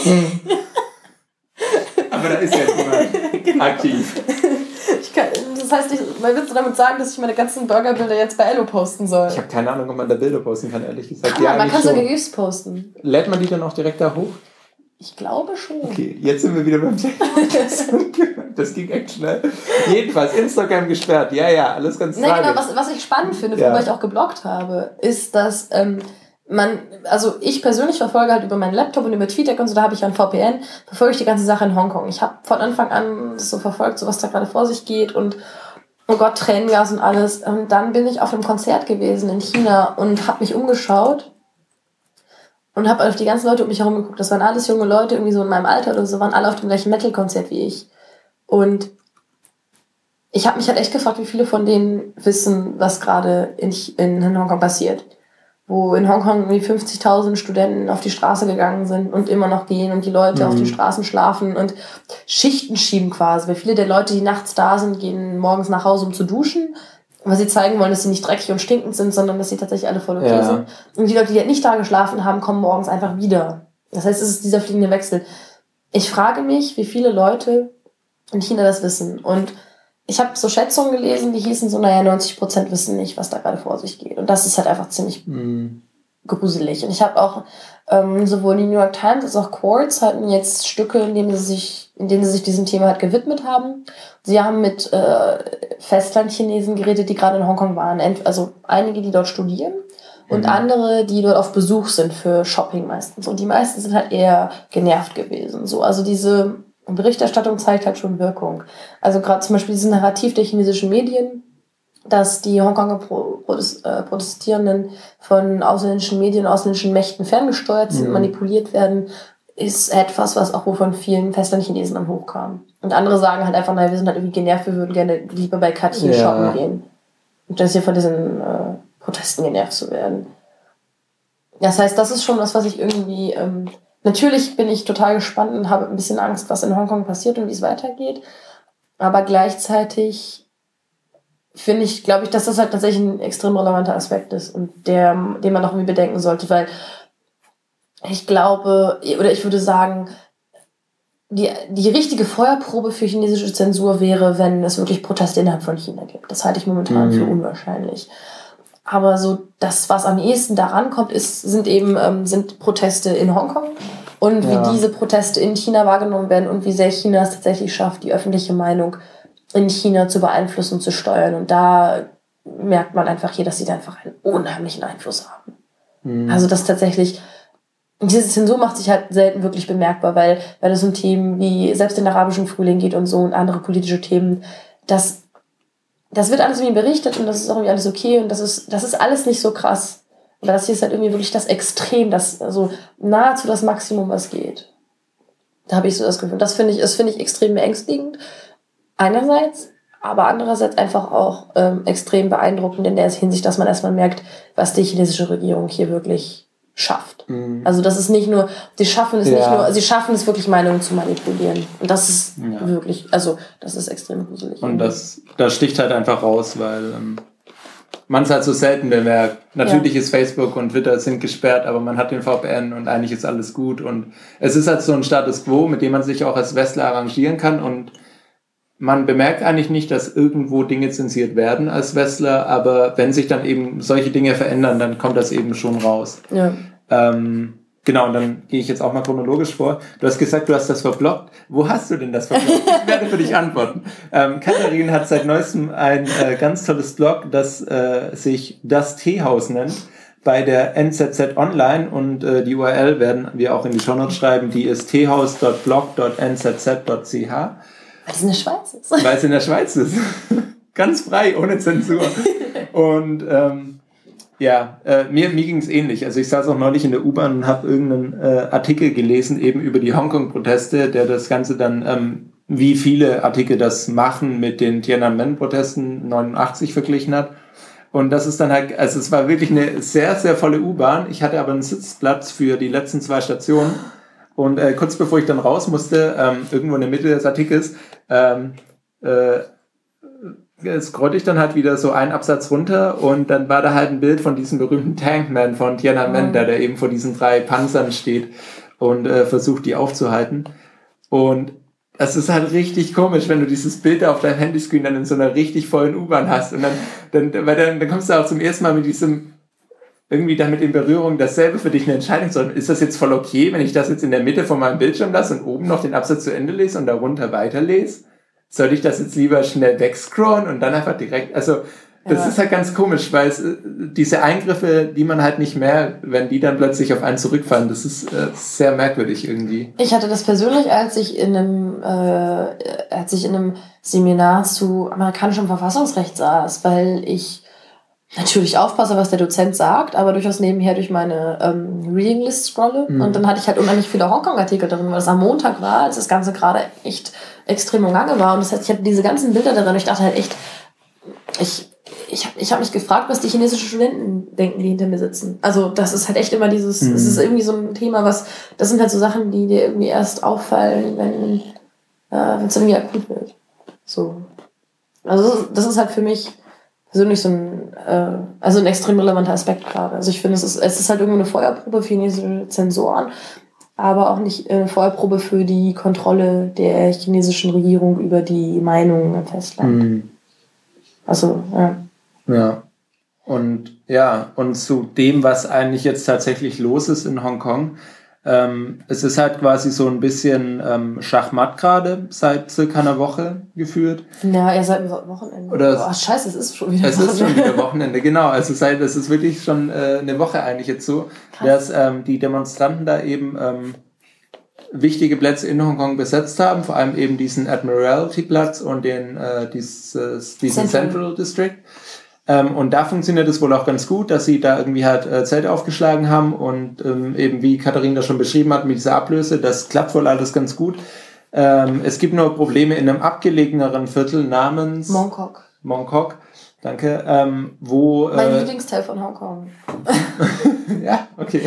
aber da ist ja niemand Genau. aktiv. kann, das heißt, ich, willst du damit sagen, dass ich meine ganzen Burgerbilder jetzt bei Ello posten soll? Ich habe keine Ahnung, ob man da Bilder posten kann, ehrlich gesagt. Kann ja, man, man kann sogar GIFs posten. Lädt man die dann auch direkt da hoch? Ich glaube schon. Okay, jetzt sind wir wieder beim Thema. *laughs* das ging echt schnell. Jedenfalls, Instagram gesperrt. Ja, ja, alles ganz klar. Genau, was, was ich spannend finde, ja. worüber ich auch geblockt habe, ist, dass ähm, man, also ich persönlich verfolge halt über meinen Laptop und über TweetDeck und so, da habe ich ein VPN, verfolge ich die ganze Sache in Hongkong. Ich habe von Anfang an so verfolgt, so was da gerade vor sich geht und oh Gott, Tränengas und alles. Und dann bin ich auf einem Konzert gewesen in China und habe mich umgeschaut und habe auf die ganzen Leute um mich herum geguckt. Das waren alles junge Leute, irgendwie so in meinem Alter oder so, waren alle auf dem gleichen Metal-Konzert wie ich. Und ich habe mich halt echt gefragt, wie viele von denen wissen, was gerade in, in Hongkong passiert wo in Hongkong irgendwie 50.000 Studenten auf die Straße gegangen sind und immer noch gehen und die Leute mhm. auf den Straßen schlafen und Schichten schieben quasi. Weil viele der Leute, die nachts da sind, gehen morgens nach Hause, um zu duschen, weil sie zeigen wollen, dass sie nicht dreckig und stinkend sind, sondern dass sie tatsächlich alle voll okay ja. sind. Und die Leute, die halt nicht da geschlafen haben, kommen morgens einfach wieder. Das heißt, es ist dieser fliegende Wechsel. Ich frage mich, wie viele Leute in China das wissen. Und ich habe so Schätzungen gelesen, die hießen so, naja, 90 Prozent wissen nicht, was da gerade vor sich geht. Und das ist halt einfach ziemlich mm. Gruselig. Und ich habe auch ähm, sowohl die New York Times als auch Quartz hatten jetzt Stücke, in denen sie sich, in denen sie sich diesem Thema halt gewidmet haben. Sie haben mit äh, Festlandchinesen geredet, die gerade in Hongkong waren. Also einige, die dort studieren und mhm. andere, die dort auf Besuch sind für Shopping meistens. Und die meisten sind halt eher genervt gewesen. So, also diese Berichterstattung zeigt halt schon Wirkung. Also gerade zum Beispiel dieses Narrativ der chinesischen Medien, dass die Hongkonger äh, Protestierenden von ausländischen Medien, ausländischen Mächten ferngesteuert sind, mhm. manipuliert werden, ist etwas, was auch von vielen Festlandchinesen dann hochkam. Und andere sagen halt einfach, naja, wir sind halt irgendwie genervt, wir würden gerne lieber bei ja. shoppen gehen. Und das hier von diesen äh, Protesten genervt zu werden. Das heißt, das ist schon was, was ich irgendwie ähm, Natürlich bin ich total gespannt und habe ein bisschen Angst, was in Hongkong passiert und wie es weitergeht. Aber gleichzeitig finde ich, glaube ich, dass das halt tatsächlich ein extrem relevanter Aspekt ist und der, den man auch irgendwie bedenken sollte, weil ich glaube, oder ich würde sagen, die, die richtige Feuerprobe für chinesische Zensur wäre, wenn es wirklich Proteste innerhalb von China gibt. Das halte ich momentan mhm. für unwahrscheinlich. Aber so das, was am ehesten daran kommt, ist, sind eben ähm, sind Proteste in Hongkong und ja. wie diese Proteste in China wahrgenommen werden und wie sehr China es tatsächlich schafft, die öffentliche Meinung in China zu beeinflussen und zu steuern. Und da merkt man einfach hier, dass sie da einfach einen unheimlichen Einfluss haben. Mhm. Also das tatsächlich, diese Zensur macht sich halt selten wirklich bemerkbar, weil, weil es um Themen wie selbst den arabischen Frühling geht und so und andere politische Themen, das das wird alles irgendwie berichtet und das ist auch irgendwie alles okay und das ist, das ist alles nicht so krass. Aber das hier ist halt irgendwie wirklich das Extrem, das, also nahezu das Maximum, was geht. Da habe ich so das Gefühl. Das finde ich, das finde ich extrem beängstigend. Einerseits, aber andererseits einfach auch ähm, extrem beeindruckend in der Hinsicht, dass man erstmal merkt, was die chinesische Regierung hier wirklich schafft. Mhm. Also das ist nicht nur, sie schaffen es ja. nicht nur, sie schaffen es wirklich Meinungen zu manipulieren. Und das ist ja. wirklich, also das ist extrem gruselig. Und das, das sticht halt einfach raus, weil ähm, man es halt so selten bemerkt. Natürlich ja. ist Facebook und Twitter sind gesperrt, aber man hat den VPN und eigentlich ist alles gut. Und es ist halt so ein Status quo, mit dem man sich auch als Westler arrangieren kann und man bemerkt eigentlich nicht, dass irgendwo Dinge zensiert werden als Westler, aber wenn sich dann eben solche Dinge verändern, dann kommt das eben schon raus. Ja. Ähm, genau, und dann gehe ich jetzt auch mal chronologisch vor. Du hast gesagt, du hast das verblockt. Wo hast du denn das verblockt? Ich werde für dich antworten. Ähm, Katharin hat seit neuestem ein äh, ganz tolles Blog, das äh, sich das Teehaus nennt bei der NZZ Online und äh, die URL werden wir auch in die Show Notes schreiben. Die ist teehaus.blog.nzz.ch. Weil es in der Schweiz ist. Weil es in der Schweiz ist. *laughs* Ganz frei, ohne Zensur. Und ähm, ja, äh, mir, mir ging es ähnlich. Also ich saß auch neulich in der U-Bahn und habe irgendeinen äh, Artikel gelesen, eben über die Hongkong-Proteste, der das Ganze dann, ähm, wie viele Artikel das machen, mit den Tiananmen-Protesten 89 verglichen hat. Und das ist dann halt, also es war wirklich eine sehr, sehr volle U-Bahn. Ich hatte aber einen Sitzplatz für die letzten zwei Stationen. Und äh, kurz bevor ich dann raus musste, ähm, irgendwo in der Mitte des Artikels, ähm, äh, scroll ich dann halt wieder so einen Absatz runter und dann war da halt ein Bild von diesem berühmten Tankman von Tiananmen, oh. der, der eben vor diesen drei Panzern steht und äh, versucht, die aufzuhalten. Und das ist halt richtig komisch, wenn du dieses Bild auf deinem Handyscreen dann in so einer richtig vollen U-Bahn hast und dann, dann, weil dann, dann kommst du auch zum ersten Mal mit diesem irgendwie damit in Berührung, dasselbe für dich eine Entscheidung zu Ist das jetzt voll okay, wenn ich das jetzt in der Mitte von meinem Bildschirm lasse und oben noch den Absatz zu Ende lese und darunter weiterlese? Soll ich das jetzt lieber schnell wegscrollen und dann einfach direkt, also das ja. ist halt ganz komisch, weil es, äh, diese Eingriffe, die man halt nicht merkt, wenn die dann plötzlich auf einen zurückfallen, das ist äh, sehr merkwürdig irgendwie. Ich hatte das persönlich, als ich in einem, äh, als ich in einem Seminar zu amerikanischem Verfassungsrecht saß, weil ich natürlich aufpasse, was der Dozent sagt, aber durchaus nebenher durch meine ähm, Reading List scrolle. Mhm. Und dann hatte ich halt unheimlich viele Hongkong-Artikel drin, weil es am Montag war, als das Ganze gerade echt extrem lange war. Und das heißt, ich hatte diese ganzen Bilder drin und ich dachte halt echt, ich, ich habe ich hab mich gefragt, was die chinesischen Studenten denken, die hinter mir sitzen. Also das ist halt echt immer dieses, mhm. es ist irgendwie so ein Thema, was, das sind halt so Sachen, die dir irgendwie erst auffallen, wenn äh, es irgendwie akut wird. So. Also das ist halt für mich persönlich so ein, äh, also ein extrem relevanter Aspekt gerade. Also ich finde, es ist, es ist halt irgendwie eine Feuerprobe für chinesische Zensoren, aber auch nicht eine Feuerprobe für die Kontrolle der chinesischen Regierung über die Meinungen im Festland. Mhm. Also, ja. Ja. Und ja, und zu dem, was eigentlich jetzt tatsächlich los ist in Hongkong, ähm, es ist halt quasi so ein bisschen ähm, Schachmatt gerade seit circa einer Woche geführt. Ja, ja, seit Wochenende. Oder Boah, scheiße, es ist schon wieder Es ist schon wieder Wochenende, genau. Also seit, es ist wirklich schon äh, eine Woche eigentlich jetzt so, Krass. dass ähm, die Demonstranten da eben ähm, wichtige Plätze in Hongkong besetzt haben, vor allem eben diesen Admiralty-Platz und den, äh, dieses, diesen Central, Central District. Ähm, und da funktioniert es wohl auch ganz gut, dass sie da irgendwie halt äh, Zelte aufgeschlagen haben und ähm, eben wie Katharina schon beschrieben hat mit dieser Ablöse, das klappt wohl alles ganz gut. Ähm, es gibt nur Probleme in einem abgelegeneren Viertel namens Mongkok. Mongkok, danke, ähm, wo... Mein äh, Lieblingsteil von Hongkong. *laughs* ja, okay.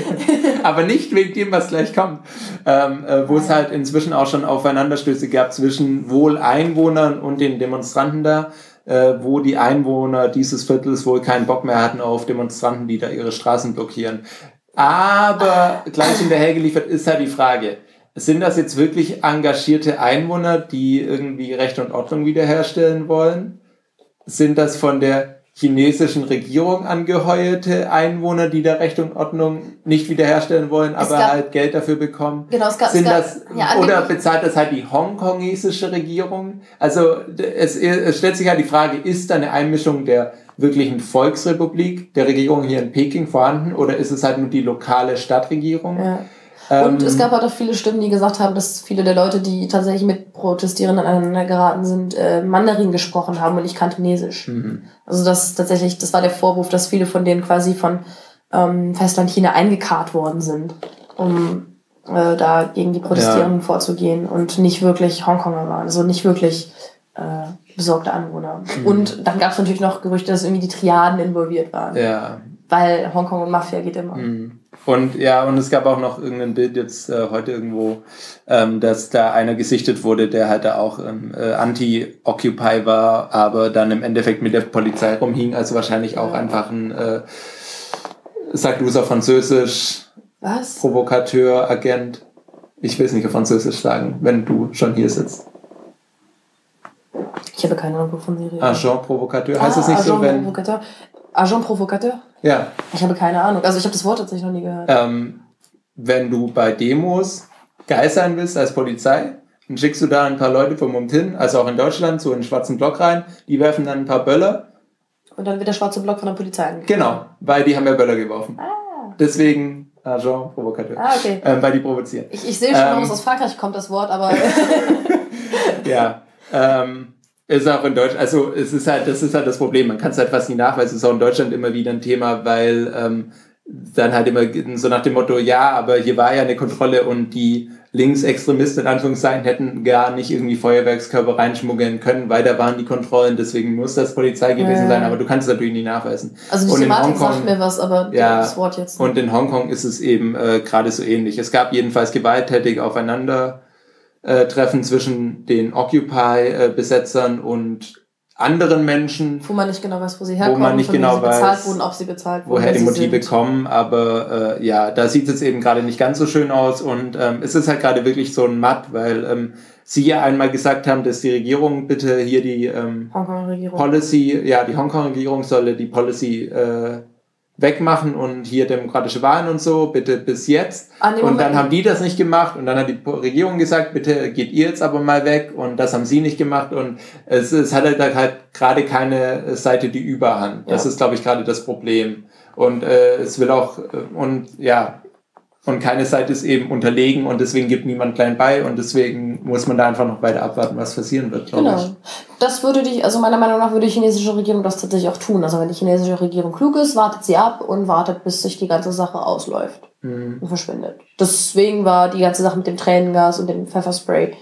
Aber nicht wegen dem, was gleich kommt. Ähm, äh, wo es halt inzwischen auch schon Aufeinanderstöße gab zwischen wohl Einwohnern und den Demonstranten da äh, wo die Einwohner dieses Viertels wohl keinen Bock mehr hatten auf Demonstranten, die da ihre Straßen blockieren. Aber gleich hinterher geliefert ist halt die Frage, sind das jetzt wirklich engagierte Einwohner, die irgendwie Recht und Ordnung wiederherstellen wollen? Sind das von der chinesischen Regierung angeheuerte Einwohner, die da Recht und Ordnung nicht wiederherstellen wollen, aber gab, halt Geld dafür bekommen? Genau, es gab, Sind es gab, das, ja, oder bezahlt das halt die hongkongesische Regierung? Also es, es stellt sich halt die Frage, ist da eine Einmischung der wirklichen Volksrepublik, der Regierung hier in Peking vorhanden, oder ist es halt nur die lokale Stadtregierung? Ja. Und ähm, es gab halt auch viele Stimmen, die gesagt haben, dass viele der Leute, die tatsächlich mit Protestierenden aneinander geraten sind, äh, Mandarin gesprochen haben und nicht Kantonesisch. Mhm. Also das tatsächlich, das war der Vorwurf, dass viele von denen quasi von ähm, Festland China eingekarrt worden sind, um äh, da gegen die Protestierenden ja. vorzugehen und nicht wirklich Hongkonger waren, also nicht wirklich äh, besorgte Anwohner. Mhm. Und dann gab es natürlich noch Gerüchte, dass irgendwie die Triaden involviert waren. Ja. Weil Hongkong und Mafia geht immer. Mhm. Und ja, und es gab auch noch irgendein Bild jetzt äh, heute irgendwo, ähm, dass da einer gesichtet wurde, der halt da auch ähm, äh, anti-Occupy war, aber dann im Endeffekt mit der Polizei rumhing, also wahrscheinlich auch einfach ein, äh, sagt du es auf Französisch, was? Provokateur, Agent. Ich will es nicht auf Französisch sagen, wenn du schon hier sitzt. Ich habe keine Ahnung, wovon Sie reden. Agent Provokateur. Heißt ah, es nicht Agent so, wenn. Provocateur. Agent Provocateur? Ja. Ich habe keine Ahnung. Also ich habe das Wort tatsächlich noch nie gehört. Ähm, wenn du bei Demos geil sein willst als Polizei, dann schickst du da ein paar Leute vom Mund hin, also auch in Deutschland, so in den schwarzen Block rein. Die werfen dann ein paar Böller. Und dann wird der schwarze Block von der Polizei angegriffen. Genau, weil die haben ja Böller geworfen. Ah. Deswegen Agent Provocateur. Ah, okay. Ähm, weil die provozieren. Ich, ich sehe schon, ähm, aus Frankreich kommt das Wort, aber... *laughs* ja. Ähm, ist auch in Deutschland, also es ist halt, das ist halt das Problem. Man kann es halt fast nicht nachweisen. Es ist auch in Deutschland immer wieder ein Thema, weil ähm, dann halt immer so nach dem Motto, ja, aber hier war ja eine Kontrolle und die Linksextremisten in Anführungszeichen hätten gar nicht irgendwie Feuerwerkskörper reinschmuggeln können, weil da waren die Kontrollen, deswegen muss das Polizei gewesen ja. sein, aber du kannst es natürlich nicht nachweisen. Also die Thematik sagt mir was, aber ja, das Wort jetzt nicht. Und in Hongkong ist es eben äh, gerade so ähnlich. Es gab jedenfalls gewalttätig aufeinander äh, Treffen zwischen den Occupy-Besetzern und anderen Menschen. Wo man nicht genau weiß, wo sie herkommen, wo man nicht genau weiß, bezahlt wurden, ob sie bezahlt wurden. Woher die Motive sind. kommen, aber äh, ja, da sieht es eben gerade nicht ganz so schön aus und ähm, es ist halt gerade wirklich so ein Matt, weil ähm, sie ja einmal gesagt haben, dass die Regierung bitte hier die ähm, Policy, ja, die Hongkong-Regierung solle die Policy äh, wegmachen und hier demokratische Wahlen und so, bitte bis jetzt. Und dann haben die das nicht gemacht und dann hat die Regierung gesagt, bitte geht ihr jetzt aber mal weg und das haben sie nicht gemacht und es, es hat halt, halt gerade keine Seite die Überhand. Das ja. ist, glaube ich, gerade das Problem. Und äh, es will auch, äh, und ja, und keine Seite ist eben unterlegen und deswegen gibt niemand klein bei und deswegen muss man da einfach noch weiter abwarten, was passieren wird, glaube genau. ich. Das würde die, also meiner Meinung nach würde die chinesische Regierung das tatsächlich auch tun. Also wenn die chinesische Regierung klug ist, wartet sie ab und wartet, bis sich die ganze Sache ausläuft mhm. und verschwindet. Deswegen war die ganze Sache mit dem Tränengas und dem Pfefferspray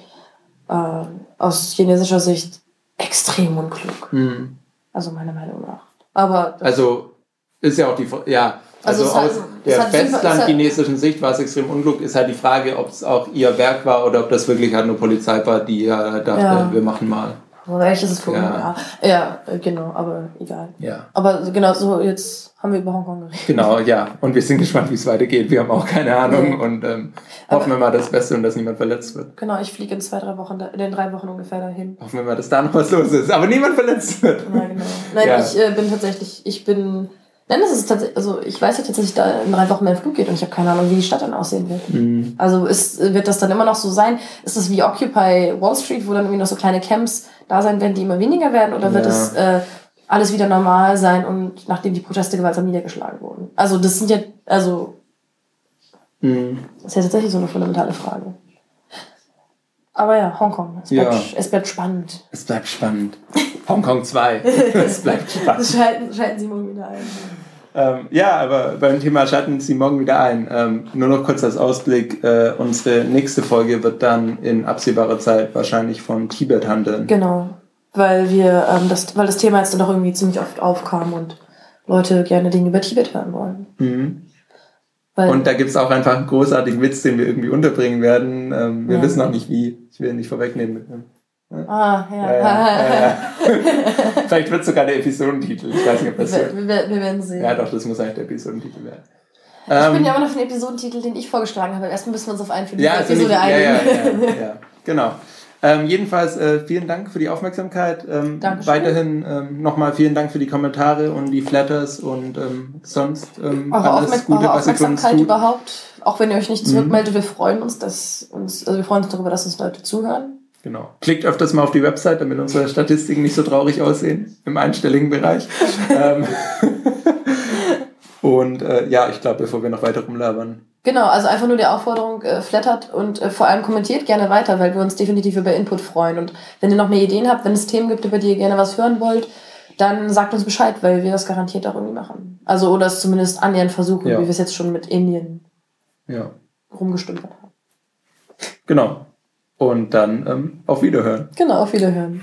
äh, aus chinesischer Sicht extrem unklug. Mhm. Also meiner Meinung nach. Aber also ist ja auch die ja also, also aus der festlandchinesischen Sicht war es extrem unklug. Ist halt die Frage, ob es auch ihr Werk war oder ob das wirklich halt nur Polizei war, die ja dachte, ja. wir machen mal. Vielleicht ist es ja. ja. ja, genau, aber egal. Ja. Aber genau, so jetzt haben wir über Hongkong geredet. Genau, ja. Und wir sind gespannt, wie es weitergeht. Wir haben auch keine Ahnung nee. und ähm, hoffen wir mal das Beste und dass niemand verletzt wird. Genau, ich fliege in zwei, drei Wochen, in den drei Wochen ungefähr dahin. Hoffen wir mal, dass da noch was los ist, aber niemand verletzt wird. Ja, genau. Nein, ja. ich äh, bin tatsächlich, ich bin Nein, das ist tatsächlich, also ich weiß ja tatsächlich, da in drei Wochen mein Flug geht und ich habe keine Ahnung, wie die Stadt dann aussehen wird. Mhm. Also ist, wird das dann immer noch so sein? Ist das wie Occupy Wall Street, wo dann irgendwie noch so kleine Camps da sein werden, die immer weniger werden? Oder wird es äh, alles wieder normal sein und nachdem die Proteste gewaltsam niedergeschlagen wurden? Also das sind ja, also mhm. das ist ja tatsächlich so eine fundamentale Frage. Aber ja, Hongkong. Es bleibt, ja. es bleibt spannend. Es bleibt spannend. Hongkong 2. *laughs* es bleibt spannend. Schalten, schalten Sie morgen wieder ein. Ähm, ja, aber beim Thema schalten Sie morgen wieder ein. Ähm, nur noch kurz als Ausblick. Äh, unsere nächste Folge wird dann in absehbarer Zeit wahrscheinlich von Tibet handeln. Genau. Weil wir, ähm, das, weil das Thema jetzt dann doch irgendwie ziemlich oft aufkam und Leute gerne Dinge über Tibet hören wollen. Mhm. Weil und da gibt es auch einfach einen großartigen Witz, den wir irgendwie unterbringen werden. Ähm, wir ja. wissen noch nicht wie. Ich will ihn nicht vorwegnehmen. Ah, ja. ja, ja, ja *laughs* Vielleicht wird es sogar der Episodentitel. Ich weiß nicht, ob das wir, wird. Wir, wir werden sehen. Ja, doch, das muss eigentlich der Episodentitel werden. Ich ähm, bin ja immer noch für den Episodentitel, den ich vorgeschlagen habe. Erstmal müssen wir uns auf einen für die ja, also Episode einigen. Ja, ja, ja, genau. Ähm, jedenfalls äh, vielen Dank für die Aufmerksamkeit. Ähm, Dankeschön. Weiterhin ähm, nochmal vielen Dank für die Kommentare und die Flatters und ähm, sonst ähm, alles Gute, eure Aufmerksamkeit überhaupt. Auch wenn ihr euch nicht zurückmeldet, mhm. wir freuen uns, dass uns, also wir freuen uns darüber, dass uns Leute zuhören. Genau. Klickt öfters mal auf die Website, damit unsere Statistiken nicht so traurig aussehen im einstelligen Bereich. *laughs* Ähm, *laughs* und äh, ja, ich glaube, bevor wir noch weiter rumlabern, Genau, also einfach nur die Aufforderung, äh, flattert und äh, vor allem kommentiert gerne weiter, weil wir uns definitiv über Input freuen. Und wenn ihr noch mehr Ideen habt, wenn es Themen gibt, über die ihr gerne was hören wollt, dann sagt uns Bescheid, weil wir das garantiert auch irgendwie machen. Also oder es zumindest annähernd versuchen, ja. wie wir es jetzt schon mit Indien ja. rumgestümpert haben. Genau. Und dann ähm, auf Wiederhören. Genau, auf Wiederhören.